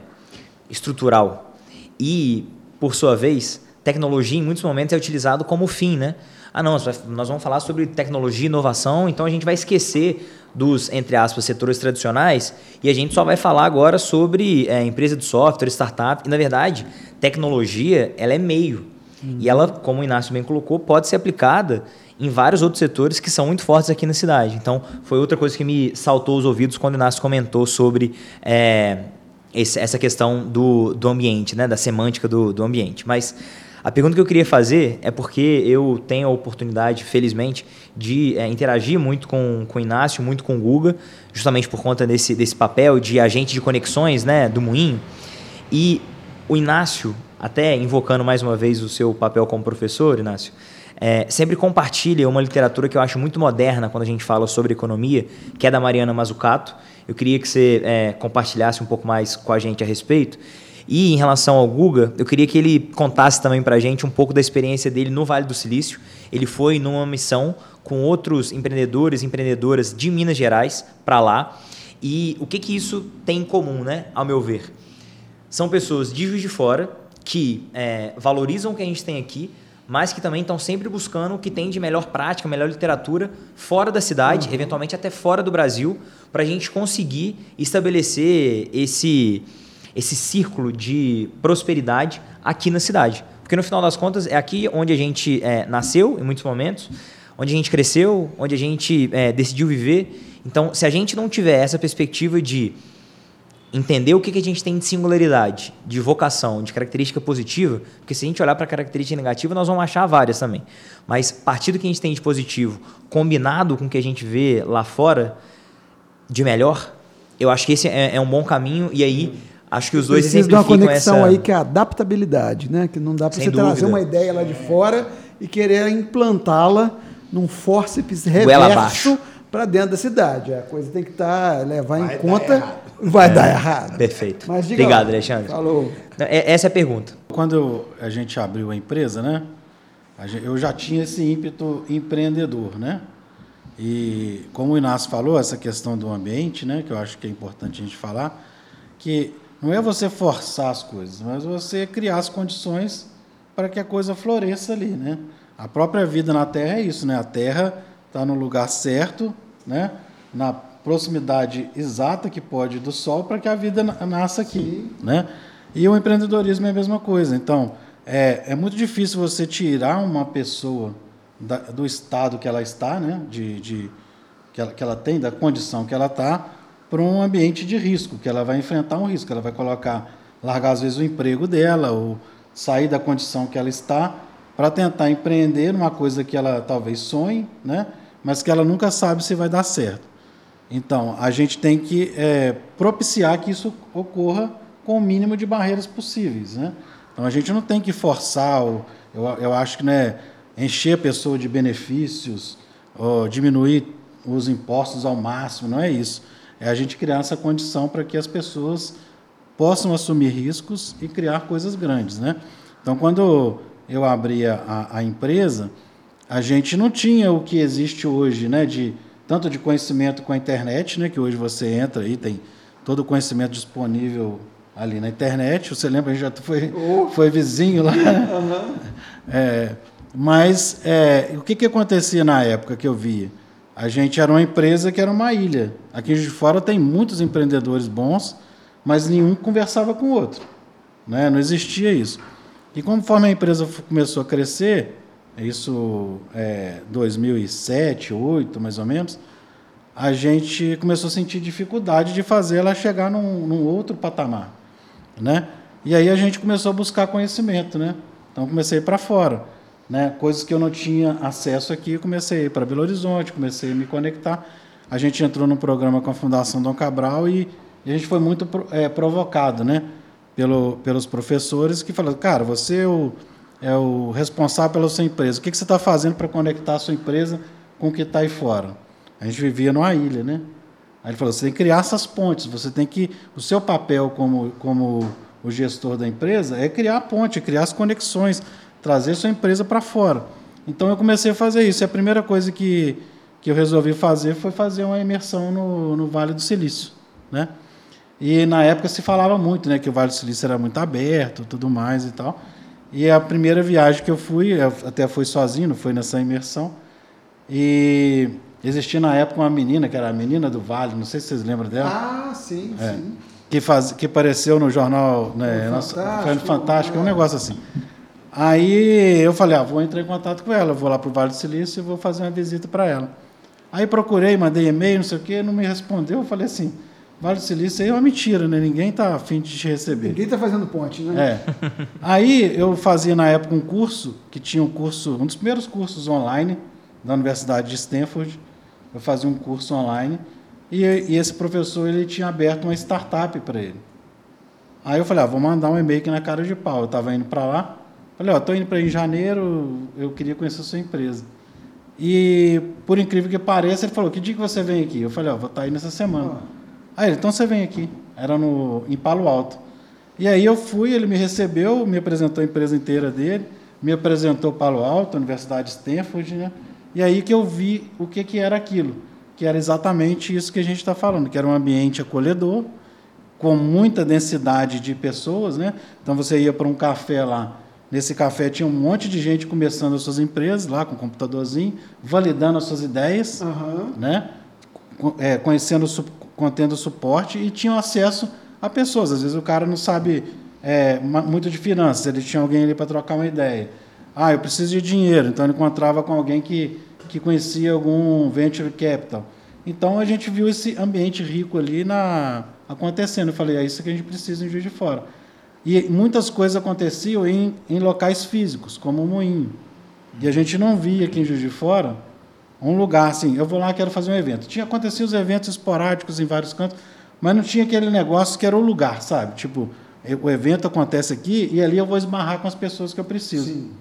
estrutural e, por sua vez, tecnologia em muitos momentos é utilizado como fim, né? Ah, não, nós vamos falar sobre tecnologia e inovação, então a gente vai esquecer dos, entre aspas, setores tradicionais e a gente só vai falar agora sobre é, empresa de software, startup. E, na verdade, tecnologia, ela é meio. Uhum. E ela, como o Inácio bem colocou, pode ser aplicada em vários outros setores que são muito fortes aqui na cidade. Então, foi outra coisa que me saltou os ouvidos quando o Inácio comentou sobre é, esse, essa questão do, do ambiente, né? da semântica do, do ambiente. Mas a pergunta que eu queria fazer é porque eu tenho a oportunidade, felizmente, de é, interagir muito com, com o Inácio, muito com o Guga, justamente por conta desse, desse papel de agente de conexões né, do Moinho. E o Inácio, até invocando mais uma vez o seu papel como professor, Inácio, é, sempre compartilha uma literatura que eu acho muito moderna quando a gente fala sobre economia, que é da Mariana Mazzucato. Eu queria que você é, compartilhasse um pouco mais com a gente a respeito. E em relação ao Guga, eu queria que ele contasse também para a gente um pouco da experiência dele no Vale do Silício. Ele foi numa missão com outros empreendedores e empreendedoras de Minas Gerais para lá. E o que, que isso tem em comum, né, ao meu ver? São pessoas de Juiz de Fora que é, valorizam o que a gente tem aqui, mas que também estão sempre buscando o que tem de melhor prática, melhor literatura fora da cidade, uhum. eventualmente até fora do Brasil, para a gente conseguir estabelecer esse, esse círculo de prosperidade aqui na cidade. Porque no final das contas é aqui onde a gente é, nasceu, em muitos momentos, onde a gente cresceu, onde a gente é, decidiu viver. Então, se a gente não tiver essa perspectiva de entender o que, que a gente tem de singularidade, de vocação, de característica positiva, porque se a gente olhar para a característica negativa, nós vamos achar várias também. Mas partir do que a gente tem de positivo, combinado com o que a gente vê lá fora de melhor, eu acho que esse é, é um bom caminho e aí acho que os dois Precisa de uma conexão essa... aí que é a adaptabilidade, né? Que não dá para você dúvida. trazer uma ideia lá de fora e querer implantá-la num forceps reverso para dentro da cidade. A coisa tem que estar tá, levar Vai em conta vai é, dar errado. Perfeito. Mas, diga Obrigado, Alexandre. Falou. É, essa é a pergunta. Quando a gente abriu a empresa, né? Eu já tinha esse ímpeto empreendedor, né? E como o Inácio falou, essa questão do ambiente, né, que eu acho que é importante a gente falar, que não é você forçar as coisas, mas você criar as condições para que a coisa floresça ali, né? A própria vida na Terra é isso, né? A Terra está no lugar certo, né? Na proximidade exata que pode do Sol para que a vida nasça aqui, né? E o empreendedorismo é a mesma coisa. Então, é, é muito difícil você tirar uma pessoa da, do estado que ela está, né? De, de que, ela, que ela tem, da condição que ela está, para um ambiente de risco, que ela vai enfrentar um risco, ela vai colocar, largar às vezes o emprego dela ou sair da condição que ela está para tentar empreender numa coisa que ela talvez sonhe, né? Mas que ela nunca sabe se vai dar certo. Então, a gente tem que é, propiciar que isso ocorra com o mínimo de barreiras possíveis. Né? Então a gente não tem que forçar, eu, eu acho que né, encher a pessoa de benefícios, ou diminuir os impostos ao máximo, não é isso. É a gente criar essa condição para que as pessoas possam assumir riscos e criar coisas grandes. Né? Então, quando eu abri a, a empresa, a gente não tinha o que existe hoje, né, de tanto de conhecimento com a internet, né, que hoje você entra e tem todo o conhecimento disponível ali na internet. Você lembra, a gente já foi, oh. foi vizinho lá. Uhum. É, mas é, o que, que acontecia na época que eu via? A gente era uma empresa que era uma ilha. Aqui de fora tem muitos empreendedores bons, mas nenhum conversava com o outro. Né? Não existia isso. E conforme a empresa começou a crescer, isso é 2007, 2008 mais ou menos, a gente começou a sentir dificuldade de fazer ela chegar num, num, outro patamar, né? E aí a gente começou a buscar conhecimento, né? Então comecei para fora, né? Coisas que eu não tinha acesso aqui, comecei para Belo Horizonte, comecei a me conectar. A gente entrou num programa com a Fundação Dom Cabral e, e a gente foi muito é, provocado, né? Pelo, pelos professores que falaram, cara, você é o, é o responsável pela sua empresa. O que, você está fazendo para conectar a sua empresa com o que está aí fora? A gente vivia numa ilha, né? Aí ele falou: você tem que criar essas pontes, você tem que. O seu papel como, como o gestor da empresa é criar a ponte, criar as conexões, trazer sua empresa para fora. Então eu comecei a fazer isso. E a primeira coisa que, que eu resolvi fazer foi fazer uma imersão no, no Vale do Silício, né? E na época se falava muito, né, que o Vale do Silício era muito aberto, tudo mais e tal. E a primeira viagem que eu fui, eu até fui sozinho, não foi nessa imersão. E Existia na época uma menina, que era a menina do Vale, não sei se vocês lembram dela. Ah, sim, é, sim. Que, faz, que apareceu no jornal, né, Fantástico, Fantástico, é um negócio assim. Aí eu falei, ah, vou entrar em contato com ela, vou lá para o Vale do Silício e vou fazer uma visita para ela. Aí procurei, mandei e-mail, não sei o quê, não me respondeu. Eu falei assim, Vale do Silício aí é uma mentira, né? Ninguém está afim de te receber. Ninguém está fazendo ponte, né? É. Aí eu fazia na época um curso, que tinha um curso, um dos primeiros cursos online da Universidade de Stanford, eu fazia um curso online e, e esse professor ele tinha aberto uma startup para ele. Aí eu falei, ah, vou mandar um e-mail aqui na cara de pau. Eu estava indo para lá, falei, ó, estou indo para em janeiro, eu queria conhecer a sua empresa. E por incrível que pareça, ele falou, que dia que você vem aqui? Eu falei, ó, vou estar tá aí nessa semana. Ah. Aí ele, então você vem aqui. Era no, em Palo Alto. E aí eu fui, ele me recebeu, me apresentou a empresa inteira dele, me apresentou Palo Alto, Universidade de Stanford, né? E aí que eu vi o que, que era aquilo, que era exatamente isso que a gente está falando, que era um ambiente acolhedor, com muita densidade de pessoas, né? Então você ia para um café lá, nesse café tinha um monte de gente começando as suas empresas lá com um computadorzinho, validando as suas ideias, uhum. né? É, conhecendo, contendo suporte e tinham acesso a pessoas. Às vezes o cara não sabe é, muito de finanças, ele tinha alguém ali para trocar uma ideia. Ah, eu preciso de dinheiro, então ele encontrava com alguém que que conhecia algum venture capital. Então a gente viu esse ambiente rico ali na acontecendo. Eu falei, é isso que a gente precisa em Juiz de Fora. E muitas coisas aconteciam em, em locais físicos, como o Moinho. E a gente não via aqui em Juiz de Fora um lugar assim, eu vou lá, quero fazer um evento. Tinha acontecido os eventos esporádicos em vários cantos, mas não tinha aquele negócio que era o lugar, sabe? Tipo, o evento acontece aqui e ali eu vou esbarrar com as pessoas que eu preciso. Sim.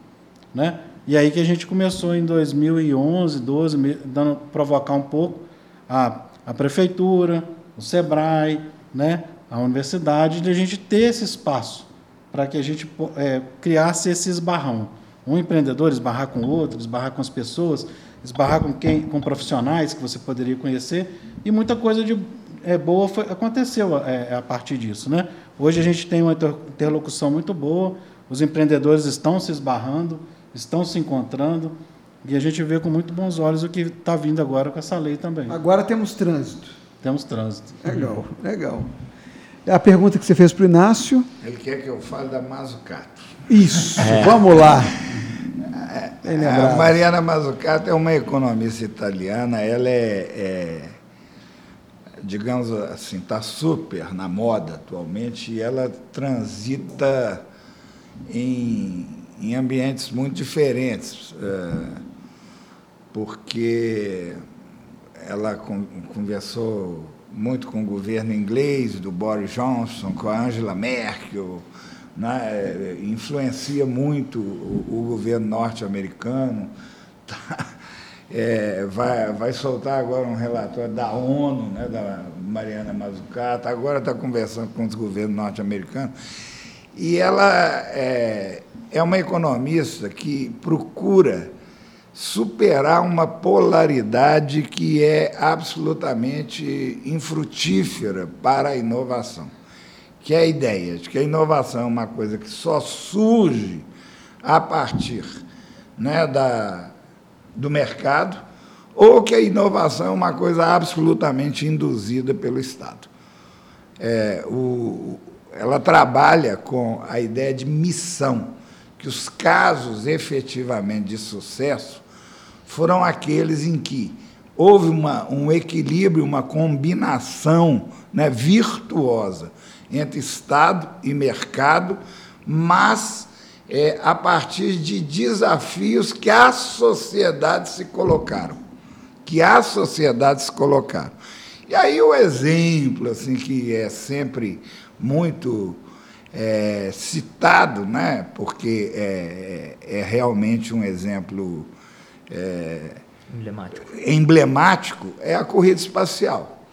Né? E aí que a gente começou em 2011, 12, dando provocar um pouco a, a prefeitura, o Sebrae, né, a universidade, de a gente ter esse espaço para que a gente é, criasse esse esbarrão. Um empreendedor esbarrar com o outro, esbarrar com as pessoas, esbarrar com quem, com profissionais que você poderia conhecer e muita coisa de é, boa foi, aconteceu é, a partir disso, né? Hoje a gente tem uma interlocução muito boa, os empreendedores estão se esbarrando, estão se encontrando e a gente vê com muito bons olhos o que está vindo agora com essa lei também. Agora temos trânsito. Temos trânsito. Legal, legal. A pergunta que você fez para o Inácio. Ele quer que eu fale da Mazzucato. Isso, é. vamos lá. É, a Mariana Mazzucato é uma economista italiana, ela é, é digamos assim, está super na moda atualmente e ela transita em em ambientes muito diferentes, é, porque ela conversou muito com o governo inglês, do Boris Johnson, com a Angela Merkel, né? influencia muito o, o governo norte-americano. Tá? É, vai, vai soltar agora um relatório da ONU, né, da Mariana Mazzucato, agora está conversando com os governos norte-americanos. E ela é, é uma economista que procura superar uma polaridade que é absolutamente infrutífera para a inovação, que é a ideia de que a inovação é uma coisa que só surge a partir né, da, do mercado, ou que a inovação é uma coisa absolutamente induzida pelo Estado. É, o, ela trabalha com a ideia de missão, que os casos efetivamente de sucesso foram aqueles em que houve uma, um equilíbrio, uma combinação né, virtuosa entre Estado e mercado, mas é, a partir de desafios que a sociedade se colocaram, que a sociedade se colocaram. E aí o exemplo, assim, que é sempre muito é, citado, né, porque é, é, é realmente um exemplo é, emblemático. emblemático, é a corrida espacial.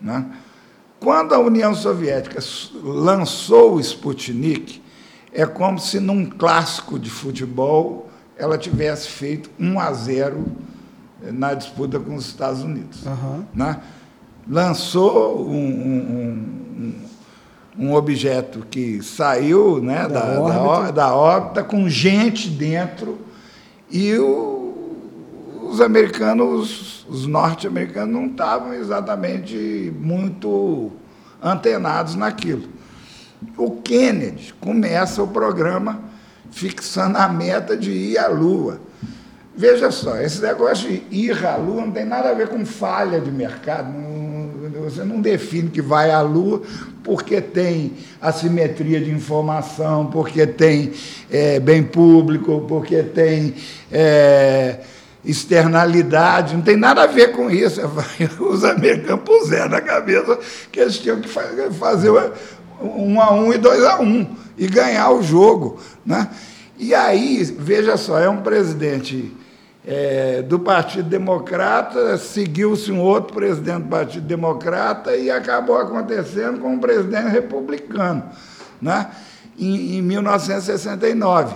Né? Quando a União Soviética lançou o Sputnik, é como se num clássico de futebol ela tivesse feito 1 a 0 na disputa com os Estados Unidos. Uhum. Né? Lançou um, um, um, um, objeto que saiu né, da, da, órbita. da, órbita com gente dentro e o, os americanos, os norte-americanos, não estavam exatamente muito antenados naquilo o Kennedy começa o programa fixando a meta de ir à Lua. Veja só, esse negócio de ir à Lua não tem nada a ver com falha de mercado. Não, você não define que vai à Lua porque tem assimetria de informação, porque tem é, bem público, porque tem é, externalidade, não tem nada a ver com isso. Os americanos puseram na cabeça que eles tinham que fazer um a um e dois a um, e ganhar o jogo. Né? E aí, veja só, é um presidente é, do Partido Democrata, seguiu-se um outro presidente do Partido Democrata e acabou acontecendo com um presidente republicano, né? em, em 1969.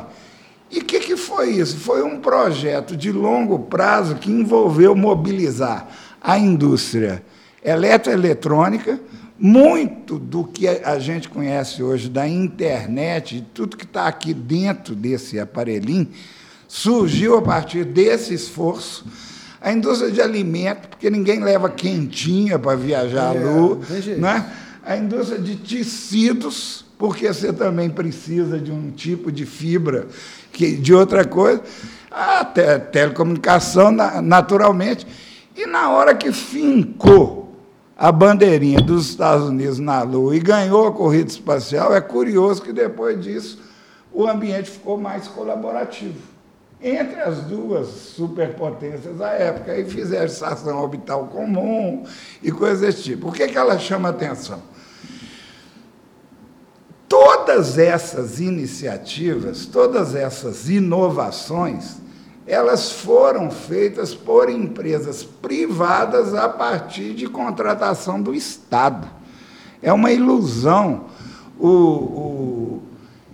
E o que, que foi isso? Foi um projeto de longo prazo que envolveu mobilizar a indústria eletroeletrônica, muito do que a gente conhece hoje da internet, tudo que está aqui dentro desse aparelhinho, surgiu a partir desse esforço. A indústria de alimento, porque ninguém leva quentinha para viajar é, à lua. Né? A indústria de tecidos, porque você também precisa de um tipo de fibra, que, de outra coisa. A te telecomunicação, naturalmente. E na hora que fincou a bandeirinha dos Estados Unidos na Lua e ganhou a corrida espacial, é curioso que depois disso o ambiente ficou mais colaborativo entre as duas superpotências da época e fizeram estação orbital comum e coisas desse tipo. Por que, que ela chama atenção? Todas essas iniciativas, todas essas inovações, elas foram feitas por empresas privadas a partir de contratação do Estado. É uma ilusão o, o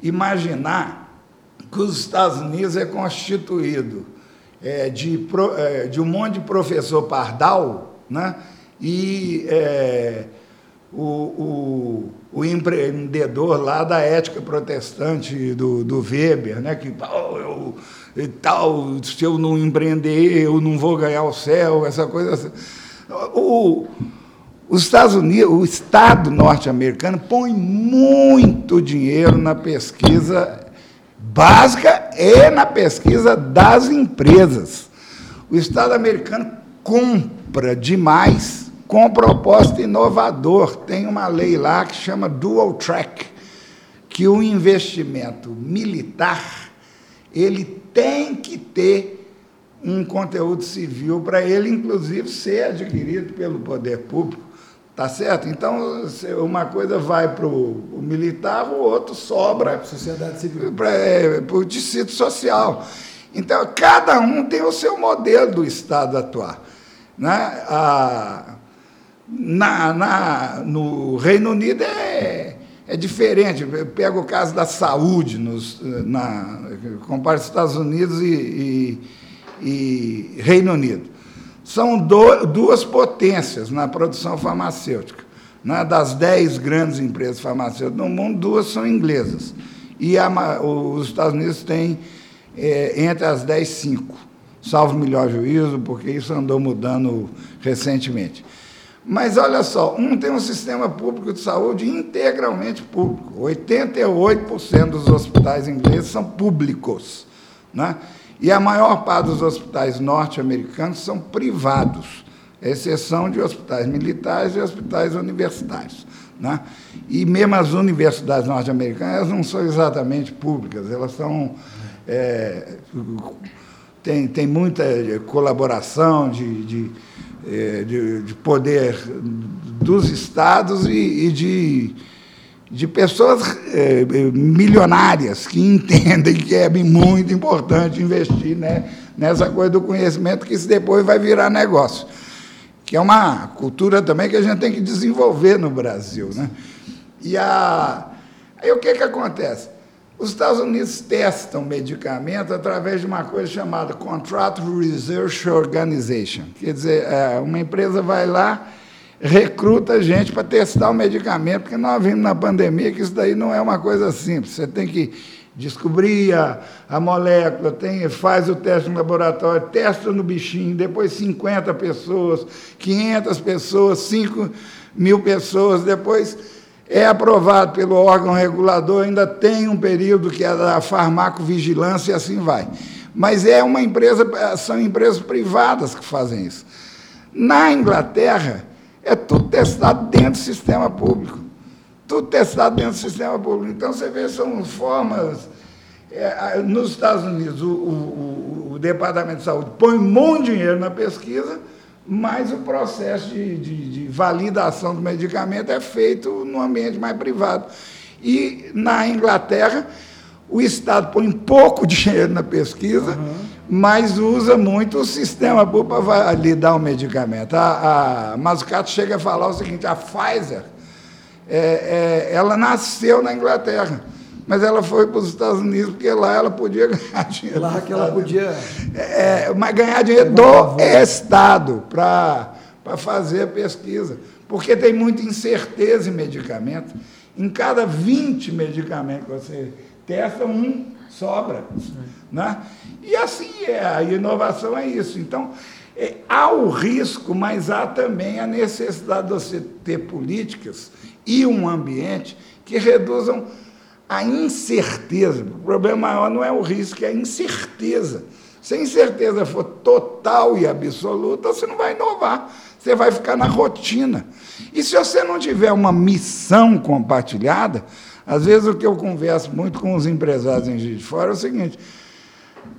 imaginar que os Estados Unidos é constituído é, de, é, de um monte de professor pardal, né? e é, o, o, o, empreendedor lá da ética protestante do, do Weber, né? que oh, eu, e tal, se eu não empreender, eu não vou ganhar o céu, essa coisa. Assim. O, os Estados Unidos, o Estado norte-americano põe muito dinheiro na pesquisa básica e na pesquisa das empresas. O Estado americano compra demais com propósito inovador. Tem uma lei lá que chama dual track, que o investimento militar ele tem que ter um conteúdo civil para ele, inclusive, ser adquirido pelo poder público. Tá certo? Então, uma coisa vai para o militar, o outro sobra para a sociedade civil. Para o tecido social. Então, cada um tem o seu modelo do Estado atuar. Né? A, na, na, no Reino Unido é, é diferente. Pega o caso da saúde, nos, na, compara Estados Unidos e, e, e Reino Unido. São do, duas potências na produção farmacêutica. Né? Das dez grandes empresas farmacêuticas no mundo, duas são inglesas. E a, os Estados Unidos têm é, entre as dez, cinco. Salvo melhor juízo, porque isso andou mudando recentemente. Mas olha só, um tem um sistema público de saúde integralmente público. 88% dos hospitais ingleses são públicos. Né? E a maior parte dos hospitais norte-americanos são privados, exceção de hospitais militares e hospitais universitários. Né? E mesmo as universidades norte-americanas não são exatamente públicas, elas são. É, tem, tem muita colaboração de, de de, de poder dos estados e, e de, de pessoas é, milionárias que entendem que é muito importante investir né, nessa coisa do conhecimento, que depois vai virar negócio. Que é uma cultura também que a gente tem que desenvolver no Brasil. Né? E a, aí o que, que acontece? Os Estados Unidos testam medicamento através de uma coisa chamada Contract Research Organization. Quer dizer, é, uma empresa vai lá, recruta gente para testar o medicamento, porque nós vimos na pandemia que isso daí não é uma coisa simples. Você tem que descobrir a, a molécula, tem, faz o teste no laboratório, testa no bichinho, depois 50 pessoas, 500 pessoas, 5 mil pessoas, depois é aprovado pelo órgão regulador, ainda tem um período que é da farmacovigilância e assim vai. Mas é uma empresa, são empresas privadas que fazem isso. Na Inglaterra, é tudo testado dentro do sistema público. Tudo testado dentro do sistema público. Então, você vê, são formas. É, nos Estados Unidos, o, o, o, Departamento de Saúde põe um monte de dinheiro na pesquisa, mas o processo de, de, de, validação do medicamento é feito no ambiente mais privado. E na Inglaterra, o Estado põe pouco dinheiro na pesquisa, uhum. mas usa muito o sistema para validar o medicamento. A, a Mazzucato chega a falar o seguinte: a Pfizer, é, é, ela nasceu na Inglaterra mas ela foi para os Estados Unidos porque lá ela podia ganhar dinheiro. Lá que ela podia. É, mas ganhar dinheiro do Estado para fazer a pesquisa. Porque tem muita incerteza em medicamento. Em cada 20 medicamentos que você testa, um sobra. Né? E assim é, a inovação é isso. Então, é, há o risco, mas há também a necessidade de você ter políticas e um ambiente que reduzam a incerteza. O problema maior não é o risco, é a incerteza. Se a incerteza for total e absoluta, você não vai inovar, você vai ficar na rotina. E se você não tiver uma missão compartilhada, às vezes o que eu converso muito com os empresários em Juiz de Fora é o seguinte: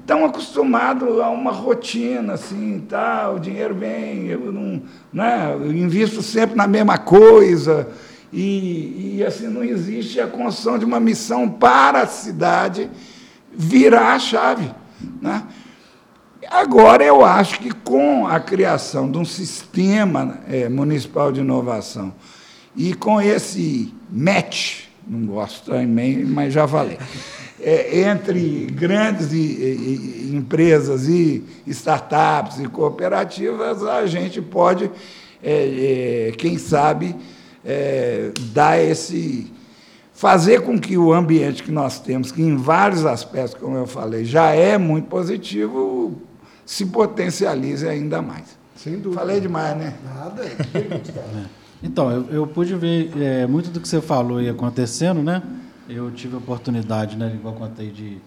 estão acostumados a uma rotina, assim, tá, o dinheiro vem, eu não, né, eu invisto sempre na mesma coisa, e, e, assim não existe a construção de uma missão para a cidade virar a chave. Né? Agora, eu acho que com a criação de um sistema é, municipal de inovação e com esse match, não gosto também, mas já falei, é, entre grandes e, e, empresas e startups e cooperativas, a gente pode, é, é quem sabe, é, dar esse. fazer com que o ambiente que nós temos, que em vários aspectos, como eu falei, já é muito positivo, se potencialize ainda mais. Sem dúvida. Falei demais, né? Nada. então, eu, eu, pude ver é, muito do que você falou aí acontecendo, né? Eu tive a oportunidade, né, igual contei, de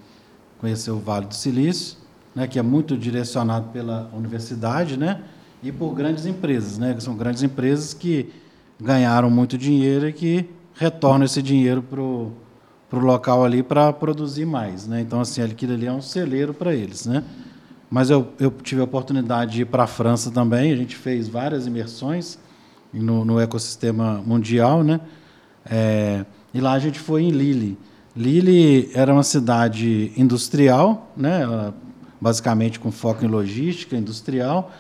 conhecer o Vale do Silício, né, que é muito direcionado pela universidade, né? E por grandes empresas, né? Que são grandes empresas que ganharam muito dinheiro e que retornam esse dinheiro para o local ali para produzir mais. Né? Então, assim, aquilo ali é um celeiro para eles. Né? Mas eu, eu tive a oportunidade de ir para a França também, a gente fez várias imersões no, no ecossistema mundial, né? É, e lá a gente foi em Lille. Lille era uma cidade industrial, né? Ela, basicamente com foco em logística industrial,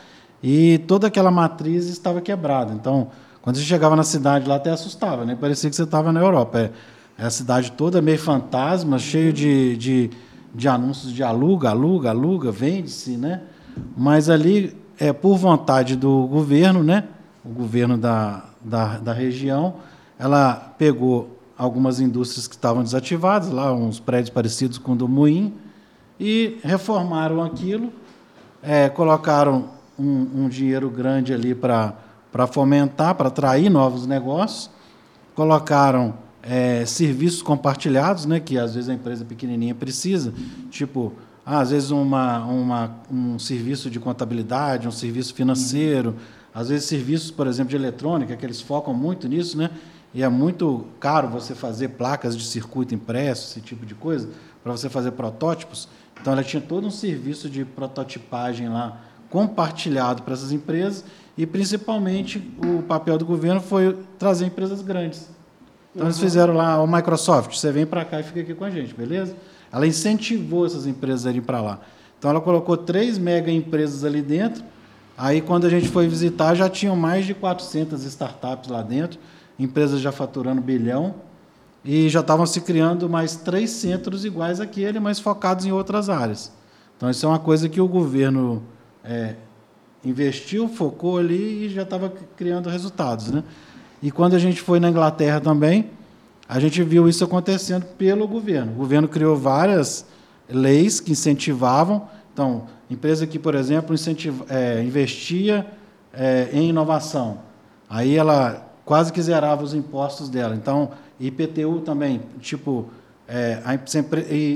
e toda aquela matriz estava quebrada. Então, quando você chegava na cidade lá, até assustava, né? Parecia que você estava na Europa. É, é, a cidade toda meio fantasma, cheio de, de, de anúncios de aluga, aluga, aluga, vende-se, né? Mas ali, é por vontade do governo, né? O governo da, da, da região, ela pegou algumas indústrias que estavam desativadas, lá uns prédios parecidos com o do Moinho, e reformaram aquilo, é, colocaram um, um, dinheiro grande ali para fomentar, para atrair novos negócios, colocaram é, serviços compartilhados, né, que às vezes a empresa pequenininha precisa, tipo, às vezes uma, uma, um serviço de contabilidade, um serviço financeiro, às vezes serviços, por exemplo, de eletrônica, que eles focam muito nisso, né? E é muito caro você fazer placas de circuito impresso, esse tipo de coisa, para você fazer protótipos. Então, ela tinha todo um serviço de prototipagem lá compartilhado para essas empresas e, principalmente, o papel do governo foi trazer empresas grandes. Então, uhum. eles fizeram lá, o Microsoft, você vem para cá e fica aqui com a gente, beleza? Ela incentivou essas empresas a irem para lá. Então, ela colocou três mega empresas ali dentro. Aí, quando a gente foi visitar, já tinham mais de 400 startups lá dentro, empresas já faturando bilhão, e já estavam se criando mais três centros iguais àquele, mas focados em outras áreas. Então, isso é uma coisa que o governo é, investiu, focou ali e já estava criando resultados. Né? E quando a gente foi na Inglaterra também, a gente viu isso acontecendo pelo governo. O governo criou várias leis que incentivavam. Então, empresa que, por exemplo, é, investia é, em inovação, aí ela quase que zerava os impostos dela. Então, IPTU também, tipo, é, a,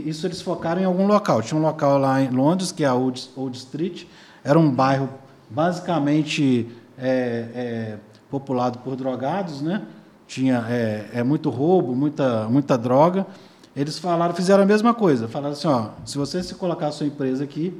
isso eles focaram em algum local. Tinha um local lá em Londres, que é a Old, Old Street, era um bairro basicamente é, é, populado por drogados, né? Tinha é, é, muito roubo, muita, muita droga. Eles falaram, fizeram a mesma coisa. Falaram assim, ó, se você se colocar a sua empresa aqui,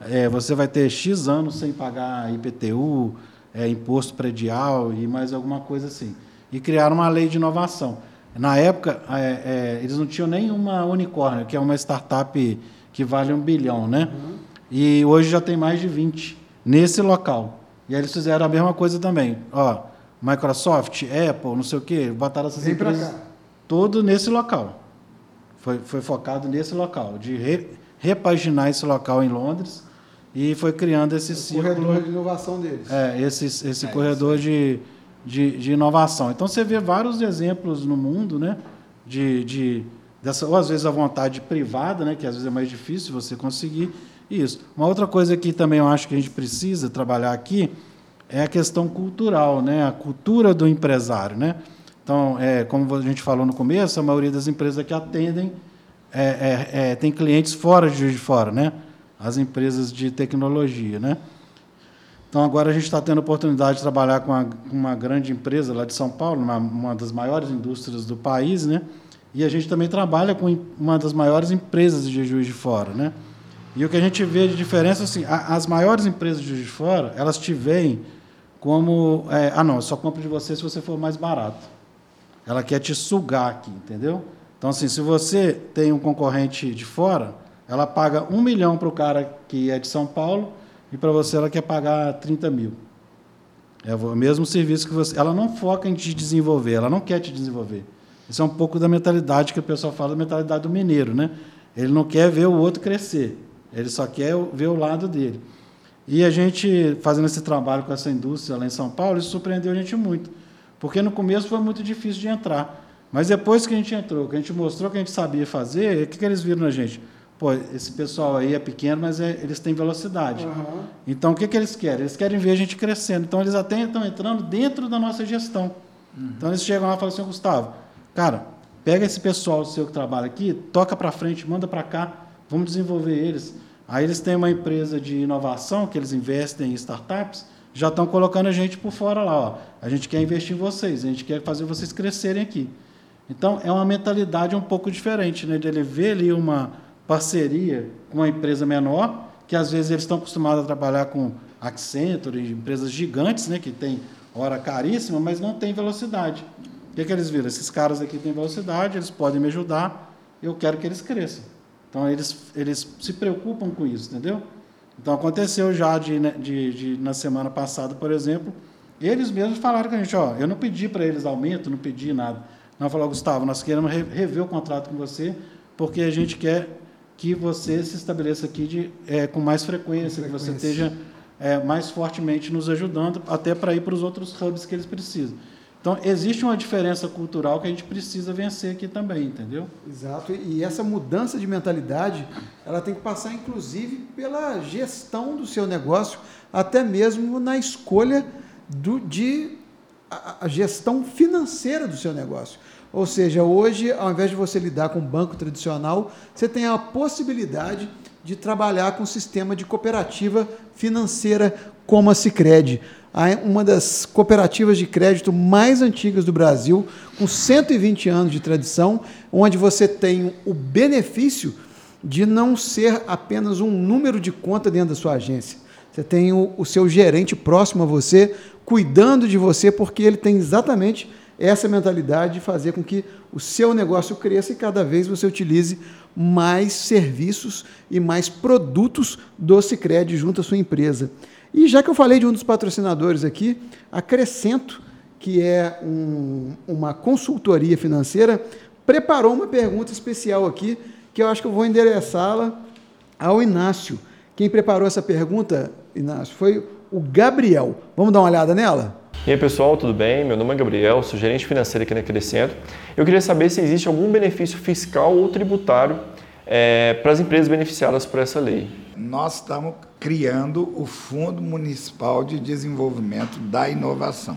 é, você vai ter X anos sem pagar IPTU, é, imposto predial e mais alguma coisa assim. E criaram uma lei de inovação. Na época, é, eles não tinham nenhuma unicórnio, que é uma startup que vale um bilhão, né? Uhum. E hoje já tem mais de 20 nesse local. E aí eles fizeram a mesma coisa também. Ó, Microsoft, Apple, não sei o quê, botaram essas Vem empresas todo nesse local. Foi, foi focado nesse local, de re, repaginar esse local em Londres e foi criando esse o ciclo, corredor de inovação deles. É, esse, esse é, corredor de, de, de, inovação. Então você vê vários exemplos no mundo, né? De, de, dessa, ou às vezes a vontade privada, né? Que às vezes é mais difícil você conseguir isso. Uma outra coisa que também eu acho que a gente precisa trabalhar aqui é a questão cultural, né? A cultura do empresário, né? Então, é, como a gente falou no começo, a maioria das empresas que atendem é, é, é tem clientes fora de Juiz de Fora, né? as empresas de tecnologia. Né? Então, agora a gente está tendo a oportunidade de trabalhar com uma, uma grande empresa lá de São Paulo, uma, uma, das maiores indústrias do país, né? e a gente também trabalha com uma das maiores empresas de Juiz de Fora. Né? E o que a gente vê de diferença, assim, as maiores empresas de Fora, elas te veem como, é, ah, não, eu só compro de você se você for mais barato. Ela quer te sugar aqui, entendeu? Então, assim, se você tem um concorrente de fora, ela paga um milhão para o cara que é de São Paulo e para você ela quer pagar 30 mil. É o mesmo serviço que você. Ela não foca em te desenvolver, ela não quer te desenvolver. Isso é um pouco da mentalidade que o pessoal fala, da mentalidade do mineiro, né? Ele não quer ver o outro crescer, ele só quer ver o lado dele. E a gente, fazendo esse trabalho com essa indústria lá em São Paulo, isso surpreendeu a gente muito. Porque no começo foi muito difícil de entrar. Mas depois que a gente entrou, que a gente mostrou que a gente sabia fazer, o que, que eles viram na gente? pô, esse pessoal aí é pequeno, mas é, eles têm velocidade. Uhum. Então, o que, que eles querem? Eles querem ver a gente crescendo. Então, eles até estão entrando dentro da nossa gestão. Uhum. Então, eles chegam lá e falam assim, Gustavo, cara, pega esse pessoal seu que trabalha aqui, toca para frente, manda para cá, vamos desenvolver eles. Aí eles têm uma empresa de inovação que eles investem em startups, já estão colocando a gente por fora lá. Ó. A gente quer investir em vocês, a gente quer fazer vocês crescerem aqui. Então, é uma mentalidade um pouco diferente, né? De ele ver ali uma, parceria com uma empresa menor, que às vezes eles estão acostumados a trabalhar com Accenture, empresas gigantes, né, que tem hora caríssima, mas não tem velocidade. O que, que eles viram? Esses caras aqui têm velocidade, eles podem me ajudar, eu quero que eles cresçam. Então, eles, eles se preocupam com isso, entendeu? Então, aconteceu já de, né, de, de na semana passada, por exemplo, eles mesmos falaram com a gente, ó, eu não pedi para eles aumento, não pedi nada. Não falou, Gustavo, nós queremos rever o contrato com você, porque a gente quer que você se estabeleça aqui de, é, com mais frequência, com frequência, que você esteja é, mais fortemente nos ajudando, até para ir para os outros hubs que eles precisam. Então, existe uma diferença cultural que a gente precisa vencer aqui também, entendeu? Exato. E essa mudança de mentalidade, ela tem que passar, inclusive, pela gestão do seu negócio, até mesmo na escolha do, de a, a gestão financeira do seu negócio. Ou seja, hoje, ao invés de você lidar com um banco tradicional, você tem a possibilidade de trabalhar com um sistema de cooperativa financeira como a Sicredi, uma das cooperativas de crédito mais antigas do Brasil, com 120 anos de tradição, onde você tem o benefício de não ser apenas um número de conta dentro da sua agência. Você tem o, o seu gerente próximo a você, cuidando de você, porque ele tem exatamente essa mentalidade de fazer com que o seu negócio cresça e cada vez você utilize mais serviços e mais produtos do Cicred junto à sua empresa. E já que eu falei de um dos patrocinadores aqui, acrescento que é um, uma consultoria financeira, preparou uma pergunta especial aqui, que eu acho que eu vou endereçá-la ao Inácio. Quem preparou essa pergunta, Inácio, foi o Gabriel. Vamos dar uma olhada nela? E aí pessoal, tudo bem? Meu nome é Gabriel, sou gerente financeiro aqui na Crescendo. Eu queria saber se existe algum benefício fiscal ou tributário é, para as empresas beneficiadas por essa lei. Nós estamos criando o Fundo Municipal de Desenvolvimento da Inovação,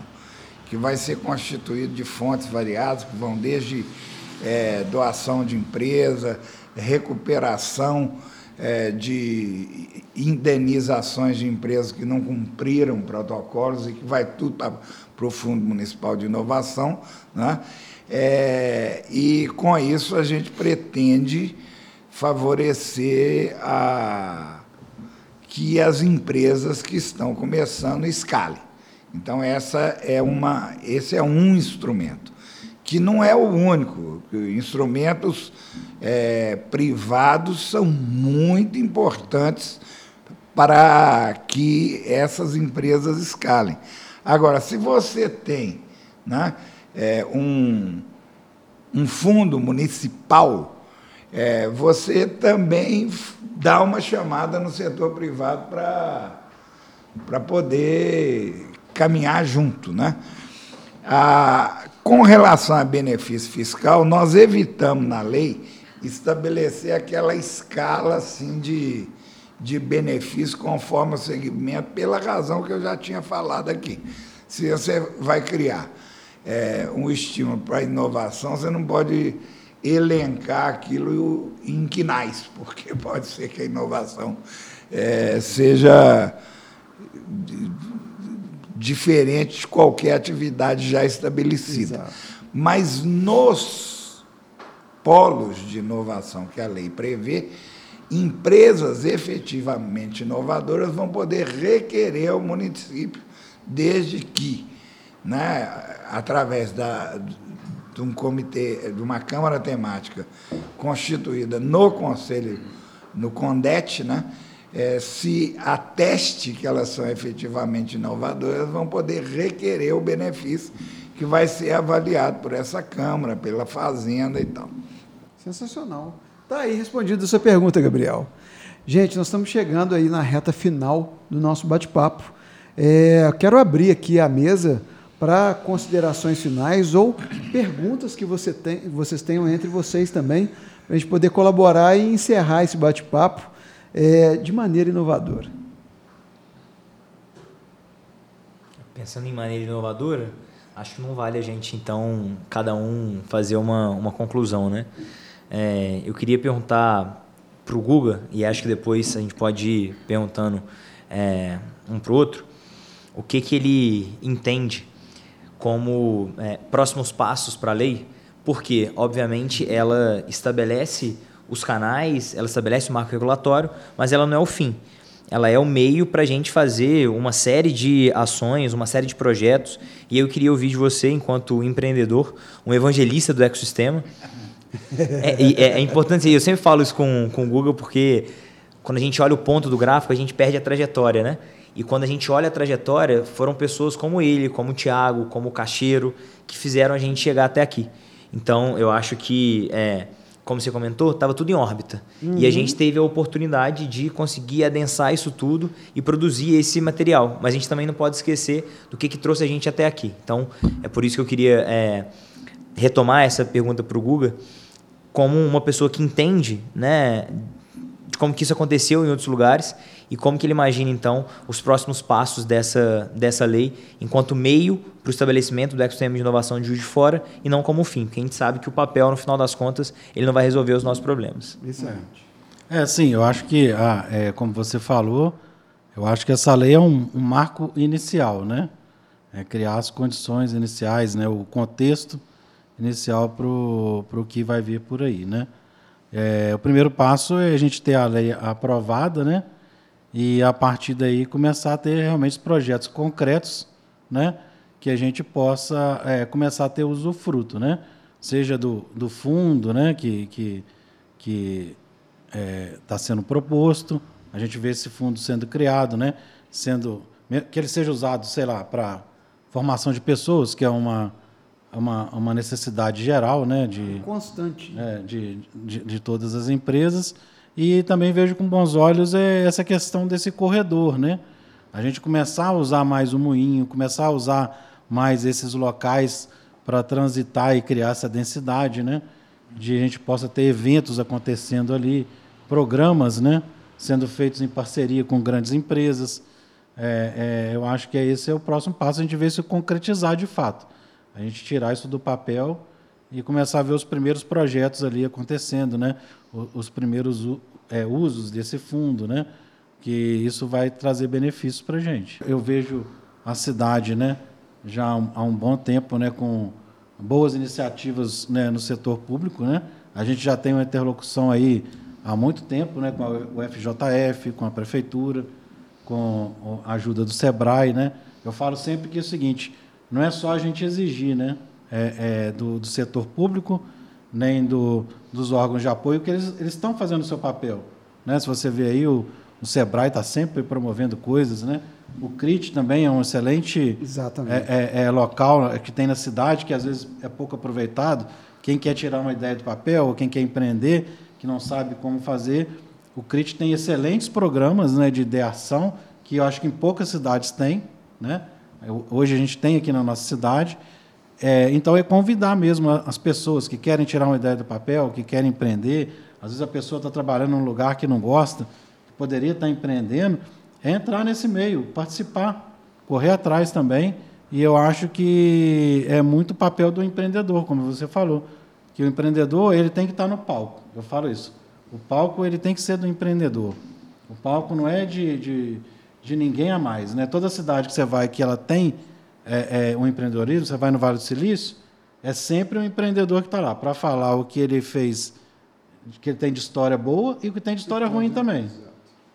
que vai ser constituído de fontes variadas, que vão desde é, doação de empresa, recuperação é, de indenizações de empresas que não cumpriram protocolos e que vai tudo para o Fundo Municipal de Inovação. Né? É, e com isso a gente pretende favorecer a, que as empresas que estão começando escalem. Então essa é uma, esse é um instrumento que não é o único. Instrumentos é, privados são muito importantes para que essas empresas escalem. Agora, se você tem né, é, um, um fundo municipal, é, você também dá uma chamada no setor privado para poder caminhar junto. Né? A, com relação a benefício fiscal, nós evitamos na lei estabelecer aquela escala assim de, de benefício conforme o segmento, pela razão que eu já tinha falado aqui. Se você vai criar é, um estímulo para a inovação, você não pode elencar aquilo em quinais, porque pode ser que a inovação é, seja diferente de qualquer atividade já estabelecida. Exato. Mas nos polos de inovação que a lei prevê, empresas efetivamente inovadoras vão poder requerer ao município, desde que, né, através da, de um comitê, de uma Câmara temática constituída no Conselho, no CONDET, né, é, se ateste que elas são efetivamente inovadoras, vão poder requerer o benefício que vai ser avaliado por essa Câmara, pela Fazenda e tal. Sensacional. Está aí respondida a sua pergunta, Gabriel. Gente, nós estamos chegando aí na reta final do nosso bate-papo. É, quero abrir aqui a mesa para considerações finais ou perguntas que você tem, vocês tenham entre vocês também, para a gente poder colaborar e encerrar esse bate-papo é, de maneira inovadora. Pensando em maneira inovadora, acho que não vale a gente, então, cada um fazer uma, uma conclusão, né? É, eu queria perguntar para o Guga, e acho que depois a gente pode ir perguntando é, um para o outro, o que, que ele entende como é, próximos passos para a lei, porque, obviamente, ela estabelece os canais, ela estabelece o marco regulatório, mas ela não é o fim. ela é o meio para a gente fazer uma série de ações, uma série de projetos. E eu queria ouvir de você, enquanto empreendedor, um evangelista do ecossistema. É, é, é importante, eu sempre falo isso com, com o Google, porque quando a gente olha o ponto do gráfico, a gente perde a trajetória, né? E quando a gente olha a trajetória, foram pessoas como ele, como o Thiago, como o Cacheiro, que fizeram a gente chegar até aqui. Então, eu acho que é, como você comentou, estava tudo em órbita. Uhum. E a gente teve a oportunidade de conseguir adensar isso tudo e produzir esse material. Mas a gente também não pode esquecer do que, que trouxe a gente até aqui. Então, é por isso que eu queria é, retomar essa pergunta para o Guga, como uma pessoa que entende né, de como que isso aconteceu em outros lugares e como que ele imagina, então, os próximos passos dessa, dessa lei enquanto meio para o estabelecimento do ecossistema de inovação de Juiz de Fora e não como fim, porque a gente sabe que o papel, no final das contas, ele não vai resolver os nossos problemas. Excelente. É, sim, eu acho que, ah, é, como você falou, eu acho que essa lei é um, um marco inicial, né? É criar as condições iniciais, né? o contexto inicial para o que vai vir por aí, né? É, o primeiro passo é a gente ter a lei aprovada, né? E a partir daí começar a ter realmente projetos concretos, né, que a gente possa é, começar a ter usufruto, né, seja do, do fundo, né, que que que está é, tá sendo proposto, a gente vê esse fundo sendo criado, né, sendo que ele seja usado, sei lá, para formação de pessoas, que é uma uma, uma necessidade geral, né, de constante, é, de, de, de todas as empresas e também vejo com bons olhos é essa questão desse corredor, né? A gente começar a usar mais o moinho, começar a usar mais esses locais para transitar e criar essa densidade, né? De a gente possa ter eventos acontecendo ali, programas, né? Sendo feitos em parceria com grandes empresas. É, é, eu acho que esse é o próximo passo, a gente ver isso concretizar de fato. A gente tirar isso do papel e começar a ver os primeiros projetos ali acontecendo, né? os primeiros é, usos desse fundo, né? Que isso vai trazer benefícios para a gente. Eu vejo a cidade, né? Já há um bom tempo, né? Com boas iniciativas né, no setor público, né? A gente já tem uma interlocução aí há muito tempo, né? Com o FJF, com a prefeitura, com a ajuda do Sebrae, né? Eu falo sempre que é o seguinte: não é só a gente exigir, né? É, é, do, do setor público nem do, dos órgãos de apoio, que eles, eles estão fazendo o seu papel. Né? Se você vê aí, o, o SEBRAE está sempre promovendo coisas, né? O CRIT também é um excelente é, é, é, local que tem na cidade, que às vezes é pouco aproveitado. Quem quer tirar uma ideia do papel, ou quem quer empreender, que não sabe como fazer, o CRIT tem excelentes programas né, de ideação, que eu acho que em poucas cidades tem. Né? Hoje a gente tem aqui na nossa cidade, é, então, é convidar mesmo as pessoas que querem tirar uma ideia do papel, que querem empreender. Às vezes a pessoa está trabalhando num lugar que não gosta, poderia estar empreendendo, é entrar nesse meio, participar, correr atrás também. E eu acho que é muito papel do empreendedor, como você falou, que o empreendedor ele tem que estar no palco. Eu falo isso. O palco ele tem que ser do empreendedor. O palco não é de, de, de ninguém a mais. Né? Toda cidade que você vai que ela tem é, é, um empreendedorismo, você vai no Vale do Silício, é sempre um empreendedor que está lá para falar o que ele fez, que ele tem de história boa e o que tem de história ruim também.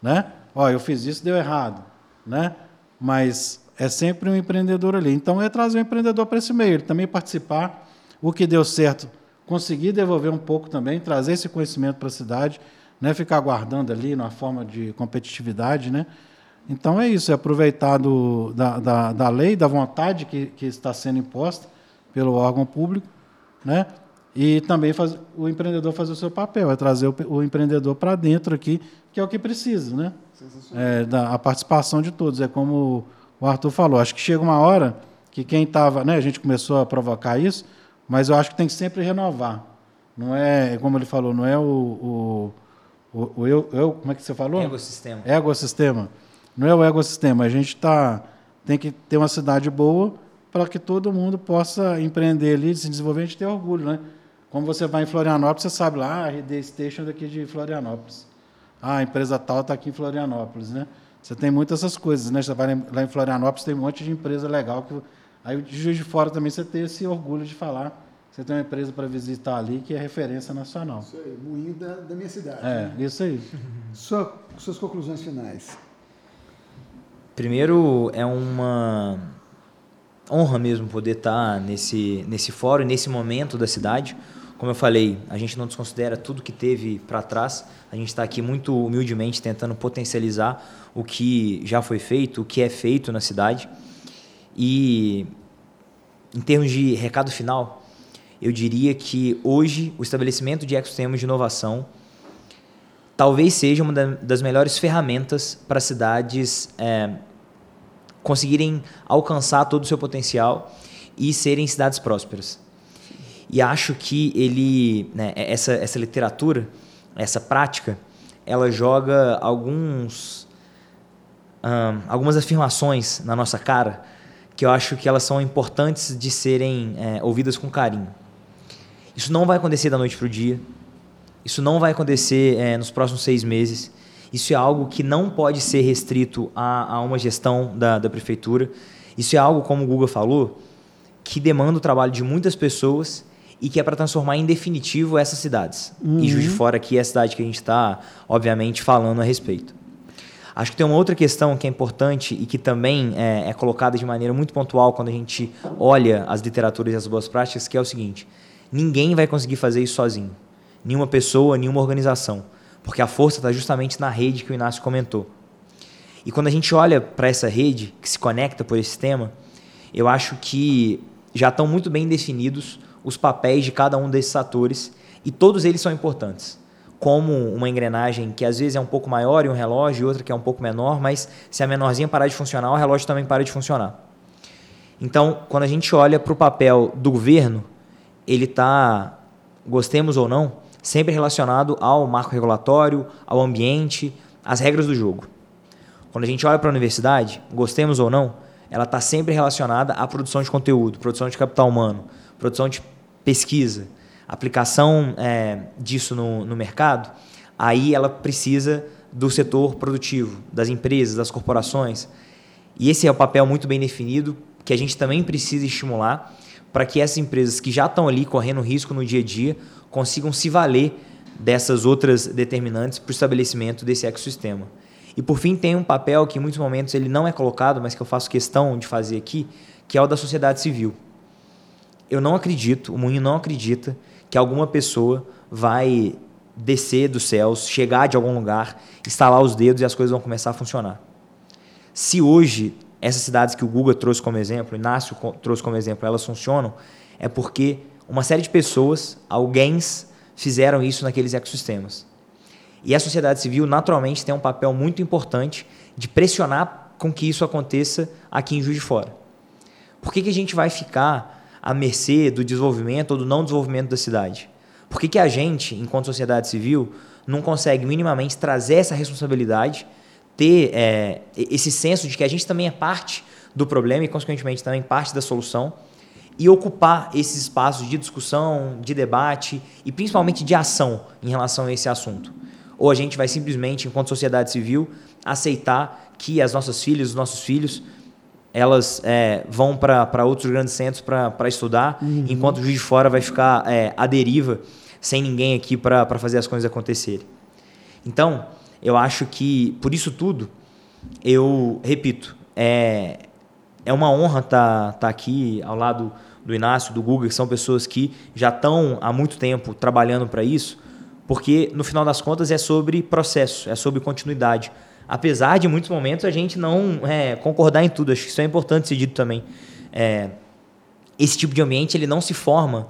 Né? Ó, eu fiz isso, deu errado. Né? Mas é sempre um empreendedor ali. Então é trazer o empreendedor para esse meio, ele também participar, o que deu certo, conseguir devolver um pouco também, trazer esse conhecimento para a cidade, né? ficar guardando ali numa forma de competitividade, né? Então é isso, é aproveitar do, da, da, da lei, da vontade que, que está sendo imposta pelo órgão público, né? E também faz, o empreendedor fazer o seu papel, é trazer o, o empreendedor para dentro aqui, que é o que precisa, né? É, da, a participação de todos. É como o Arthur falou, acho que chega uma hora que quem estava, né? A gente começou a provocar isso, mas eu acho que tem que sempre renovar. Não é, como ele falou, não é o, o, o, o eu, eu, como é que você falou? Ecossistema. Ecossistema não é o ecossistema. A gente tá, tem que ter uma cidade boa para que todo mundo possa empreender ali, se desenvolver, a gente ter orgulho, né? Como você vai em Florianópolis, você sabe lá, ah, a RD Station daqui de Florianópolis. Ah, a empresa tal está aqui em Florianópolis, né? Você tem muitas essas coisas, né? Você vai lá em Florianópolis, tem um monte de empresa legal. Que... Aí de Juiz de Fora também você tem esse orgulho de falar você tem uma empresa para visitar ali que é referência nacional. Isso aí, moinho da, da minha cidade. É, né? isso aí. Sua, suas conclusões finais. Primeiro, é uma honra mesmo poder estar nesse, nesse fórum, nesse momento da cidade. Como eu falei, a gente não desconsidera tudo que teve para trás. A gente está aqui muito humildemente tentando potencializar o que já foi feito, o que é feito na cidade. E em termos de recado final, eu diria que hoje o estabelecimento de ecossistemas de inovação talvez seja uma das melhores ferramentas para cidades é, conseguirem alcançar todo o seu potencial e serem cidades prósperas. E acho que ele, né, essa, essa literatura, essa prática, ela joga alguns, algumas afirmações na nossa cara que eu acho que elas são importantes de serem é, ouvidas com carinho. Isso não vai acontecer da noite para o dia. Isso não vai acontecer é, nos próximos seis meses. Isso é algo que não pode ser restrito a, a uma gestão da, da prefeitura. Isso é algo, como o Google falou, que demanda o trabalho de muitas pessoas e que é para transformar em definitivo essas cidades. Uhum. E Juiz de Fora aqui é a cidade que a gente está, obviamente, falando a respeito. Acho que tem uma outra questão que é importante e que também é, é, colocada de maneira muito pontual quando a gente olha as literaturas e as boas práticas, que é o seguinte: ninguém vai conseguir fazer isso sozinho. Nenhuma pessoa, nenhuma organização. Porque a força está justamente na rede que o Inácio comentou. E quando a gente olha para essa rede que se conecta por esse tema, eu acho que já estão muito bem definidos os papéis de cada um desses atores e todos eles são importantes. Como uma engrenagem que às vezes é um pouco maior e um relógio, e outra que é um pouco menor, mas se a menorzinha parar de funcionar, o relógio também para de funcionar. Então, quando a gente olha para o papel do governo, ele está, gostemos ou não, sempre relacionado ao marco regulatório, ao ambiente, às regras do jogo. Quando a gente olha para a universidade, gostemos ou não, ela está sempre relacionada à produção de conteúdo, produção de capital humano, produção de pesquisa, aplicação é, disso no, no mercado, aí ela precisa do setor produtivo, das empresas, das corporações. E esse é o papel muito bem definido que a gente também precisa estimular para que essas empresas que já estão ali correndo risco no dia a dia consigam se valer dessas outras determinantes para o estabelecimento desse ecossistema. E por fim tem um papel que em muitos momentos ele não é colocado, mas que eu faço questão de fazer aqui, que é o da sociedade civil eu não acredito, o Moinho não acredita que alguma pessoa vai descer dos céus, chegar de algum lugar, instalar os dedos e as coisas vão começar a funcionar. Se hoje essas cidades que o Google trouxe como exemplo, o Inácio trouxe como exemplo, elas funcionam, é porque uma série de pessoas, alguém fizeram isso naqueles ecossistemas. E a sociedade civil, naturalmente, tem um papel muito importante de pressionar com que isso aconteça aqui em Juiz de Fora. Por que, que a gente vai ficar à mercê do desenvolvimento ou do não desenvolvimento da cidade? Por que, que a gente, enquanto sociedade civil, não consegue minimamente trazer essa responsabilidade, ter é, esse senso de que a gente também é parte do problema e, consequentemente, também parte da solução e ocupar esses espaços de discussão, de debate e principalmente de ação em relação a esse assunto? Ou a gente vai simplesmente, enquanto sociedade civil, aceitar que as nossas filhas, os nossos filhos elas é, vão para outros grandes centros para estudar, uhum. enquanto o juiz de fora vai ficar é, à deriva, sem ninguém aqui para fazer as coisas acontecerem. Então, eu acho que, por isso tudo, eu repito, é, é uma honra estar tá, tá aqui ao lado do Inácio, do Google, que são pessoas que já estão há muito tempo trabalhando para isso, porque no final das contas é sobre processo, é sobre continuidade apesar de muitos momentos a gente não é, concordar em tudo. Acho que isso é importante ser dito também. É, esse tipo de ambiente ele não se forma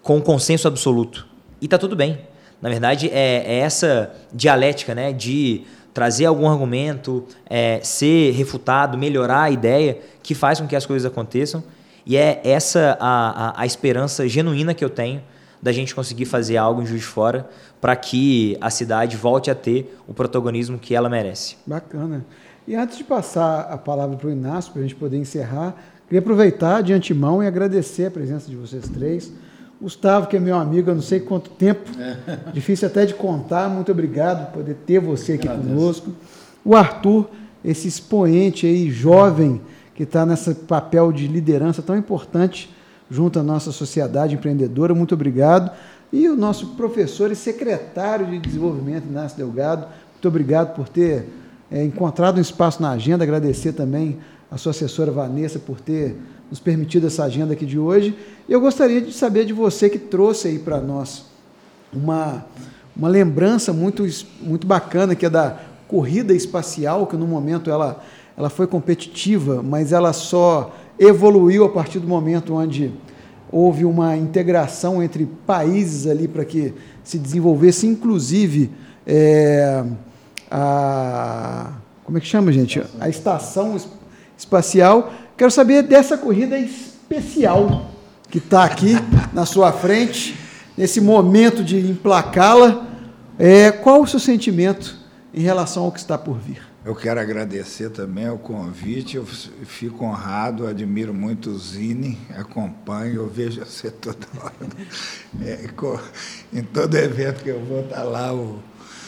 com consenso absoluto. E está tudo bem. Na verdade, é, é, essa dialética né, de trazer algum argumento, é, ser refutado, melhorar a ideia, que faz com que as coisas aconteçam. E é essa a, a, a esperança genuína que eu tenho da gente conseguir fazer algo em Juiz de Fora para que a cidade volte a ter o protagonismo que ela merece. Bacana. E antes de passar a palavra para o Inácio, para a gente poder encerrar, queria aproveitar de antemão e agradecer a presença de vocês três. Gustavo, que é meu amigo há não sei quanto tempo, é. difícil até de contar, muito obrigado por poder ter você aqui Agradeço. conosco. O Arthur, esse expoente aí, jovem, que está nesse papel de liderança tão importante junto à nossa sociedade empreendedora. Muito obrigado. E o nosso professor e secretário de desenvolvimento, Inácio Delgado, muito obrigado por ter é, encontrado um espaço na agenda, agradecer também a sua assessora Vanessa por ter nos permitido essa agenda aqui de hoje. E eu gostaria de saber de você que trouxe aí para nós uma, uma lembrança muito, muito bacana que é da corrida espacial, que no momento ela, ela foi competitiva, mas ela só evoluiu a partir do momento onde houve uma integração entre países ali para que se desenvolvesse, inclusive, é, a. Como é que chama, gente? A estação espacial. Quero saber dessa corrida especial que está aqui na sua frente, nesse momento de emplacá-la. É, qual o seu sentimento em relação ao que está por vir? Eu quero agradecer também o convite, eu fico honrado, admiro muito o Zine, acompanho, eu vejo você toda hora. É, em todo evento que eu vou, está lá o,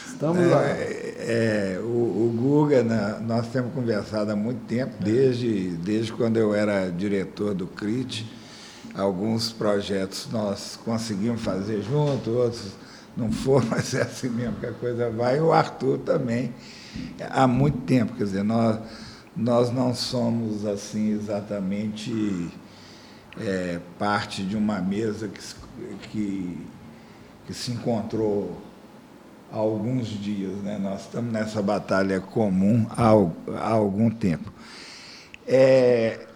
Estamos lá. É, é, o, o Guga, né, nós temos conversado há muito tempo, desde, desde quando eu era diretor do CRIT. Alguns projetos nós conseguimos fazer junto, outros não foram, mas é assim mesmo que a coisa vai. E o Arthur também, há muito tempo. Quer dizer, nós, nós não somos assim exatamente é, parte de uma mesa que, que, que se encontrou há alguns dias. Né? Nós estamos nessa batalha comum há, há algum tempo. É,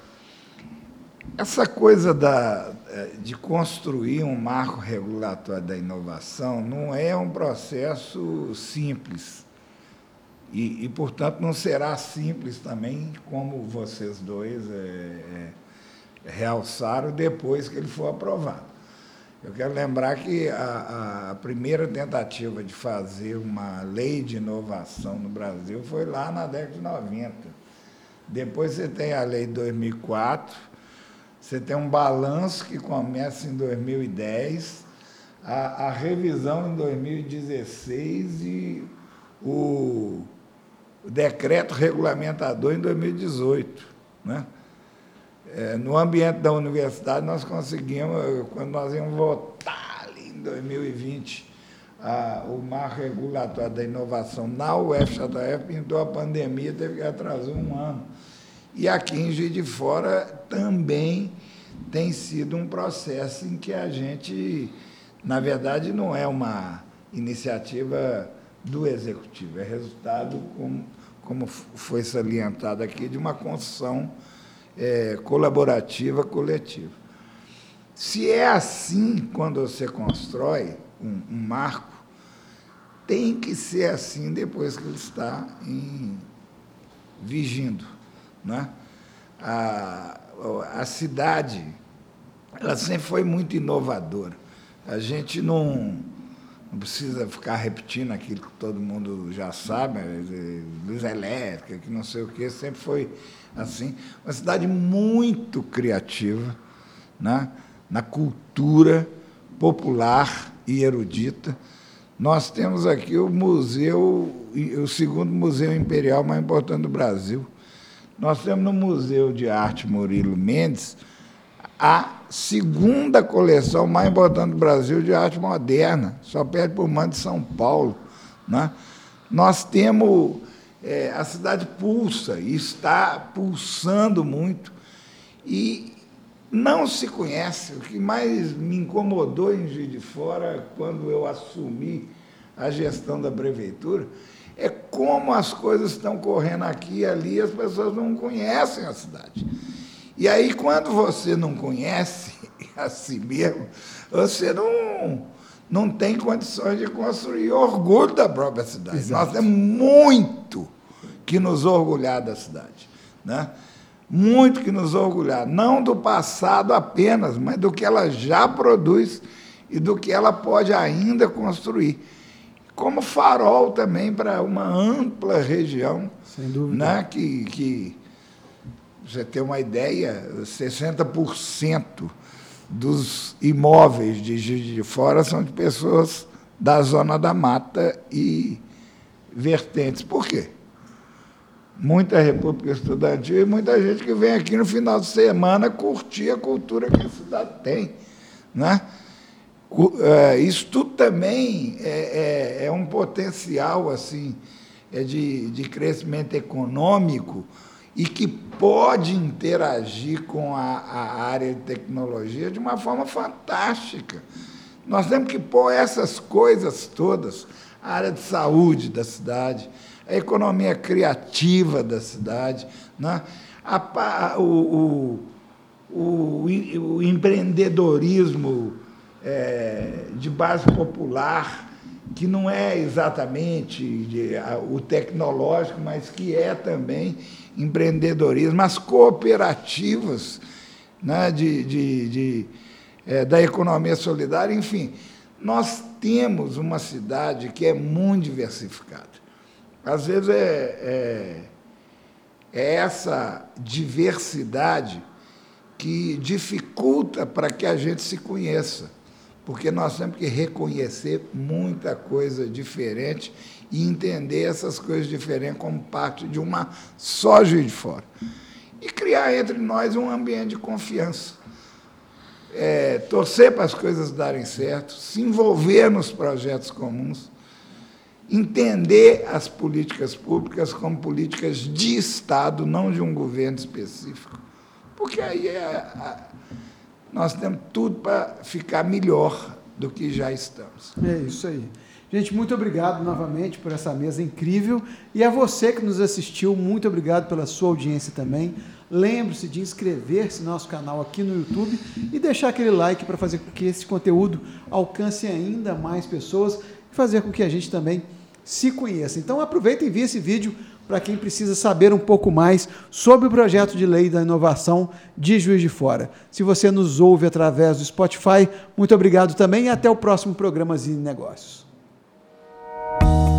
essa coisa da, é, de construir um marco regulatório da inovação não é um processo simples. E, e portanto, não será simples também, como vocês dois é, é, realçaram, depois que ele for aprovado. Eu quero lembrar que a, a, primeira tentativa de fazer uma lei de inovação no Brasil foi lá na década de 90. Depois você tem a lei de 2004, você tem um balanço que começa em 2010, a, a revisão em 2016 e o, decreto regulamentador em 2018. Né? É, no ambiente da universidade, nós conseguimos, quando nós íamos votar ali em 2020, a, o marco regulatório da inovação na UFJF, pintou a pandemia, teve que atrasar um ano. E aqui em Juiz de Fora também tem sido um processo em que a gente, na verdade, não é uma iniciativa do Executivo, é resultado, como, como foi salientado aqui, de uma construção é, colaborativa, coletiva. Se é assim quando você constrói um, um, marco, tem que ser assim depois que ele está em, vigindo. Né? A, a cidade ela sempre foi muito inovadora. A gente não, não precisa ficar repetindo aquilo que todo mundo já sabe, luz elétrica, que não sei o quê, sempre foi assim, uma cidade muito criativa, né? na cultura popular e erudita. Nós temos aqui o museu, o segundo museu imperial mais importante do Brasil. Nós temos no Museu de Arte Murilo Mendes a segunda coleção mais importante do Brasil de arte moderna, só perde por mando de São Paulo. Né? Nós temos é, a cidade pulsa e está pulsando muito. E não se conhece. O que mais me incomodou em Juiz de Fora, quando eu assumi a gestão da prefeitura, é como as coisas estão correndo aqui e ali, as pessoas não conhecem a cidade. E aí, quando você não conhece a si mesmo, você não, não tem condições de construir orgulho da própria cidade. Exato. Nós temos muito que nos orgulhar da cidade. Né? Muito que nos orgulhar, não do passado apenas, mas do que ela já produz e do que ela pode ainda construir. Como farol também para uma ampla região. Sem dúvida. Né? Que, que, você ter uma ideia, 60% dos imóveis de Juiz de Fora são de pessoas da zona da mata e vertentes. Por quê? muita República Estudantil e muita gente que vem aqui no final de semana curtir a cultura que a cidade tem. Né? É, isso tudo também é, é, é um potencial assim é de, de crescimento econômico e que pode interagir com a, a área de tecnologia de uma forma fantástica. Nós temos que pôr essas coisas todas, a área de saúde da cidade, a economia criativa da cidade, né? a, o, o, o, o empreendedorismo é, de base popular, que não é exatamente de, a, o tecnológico, mas que é também empreendedorismo, as cooperativas né, de, de, de é, da economia solidária, enfim. Nós temos uma cidade que é muito diversificada. Às vezes é, é, é essa diversidade que dificulta para que a gente se conheça porque nós temos que reconhecer muita coisa diferente e entender essas coisas diferentes como parte de uma só Juiz de Fora. E criar entre nós um ambiente de confiança. É, torcer para as coisas darem certo, se envolver nos projetos comuns, entender as políticas públicas como políticas de Estado, não de um governo específico. Porque aí é a, nós temos tudo para ficar melhor do que já estamos. É isso aí. Gente, muito obrigado novamente por essa mesa incrível. E a você que nos assistiu, muito obrigado pela sua audiência também. Lembre-se de inscrever-se no nosso canal aqui no YouTube e deixar aquele like para fazer com que esse conteúdo alcance ainda mais pessoas e fazer com que a gente também se conheça. Então aproveita e envie esse vídeo para quem precisa saber um pouco mais sobre o projeto de lei da inovação de Juiz de Fora. Se você nos ouve através do Spotify, muito obrigado também e até o próximo programa Zine Negócios. Bye.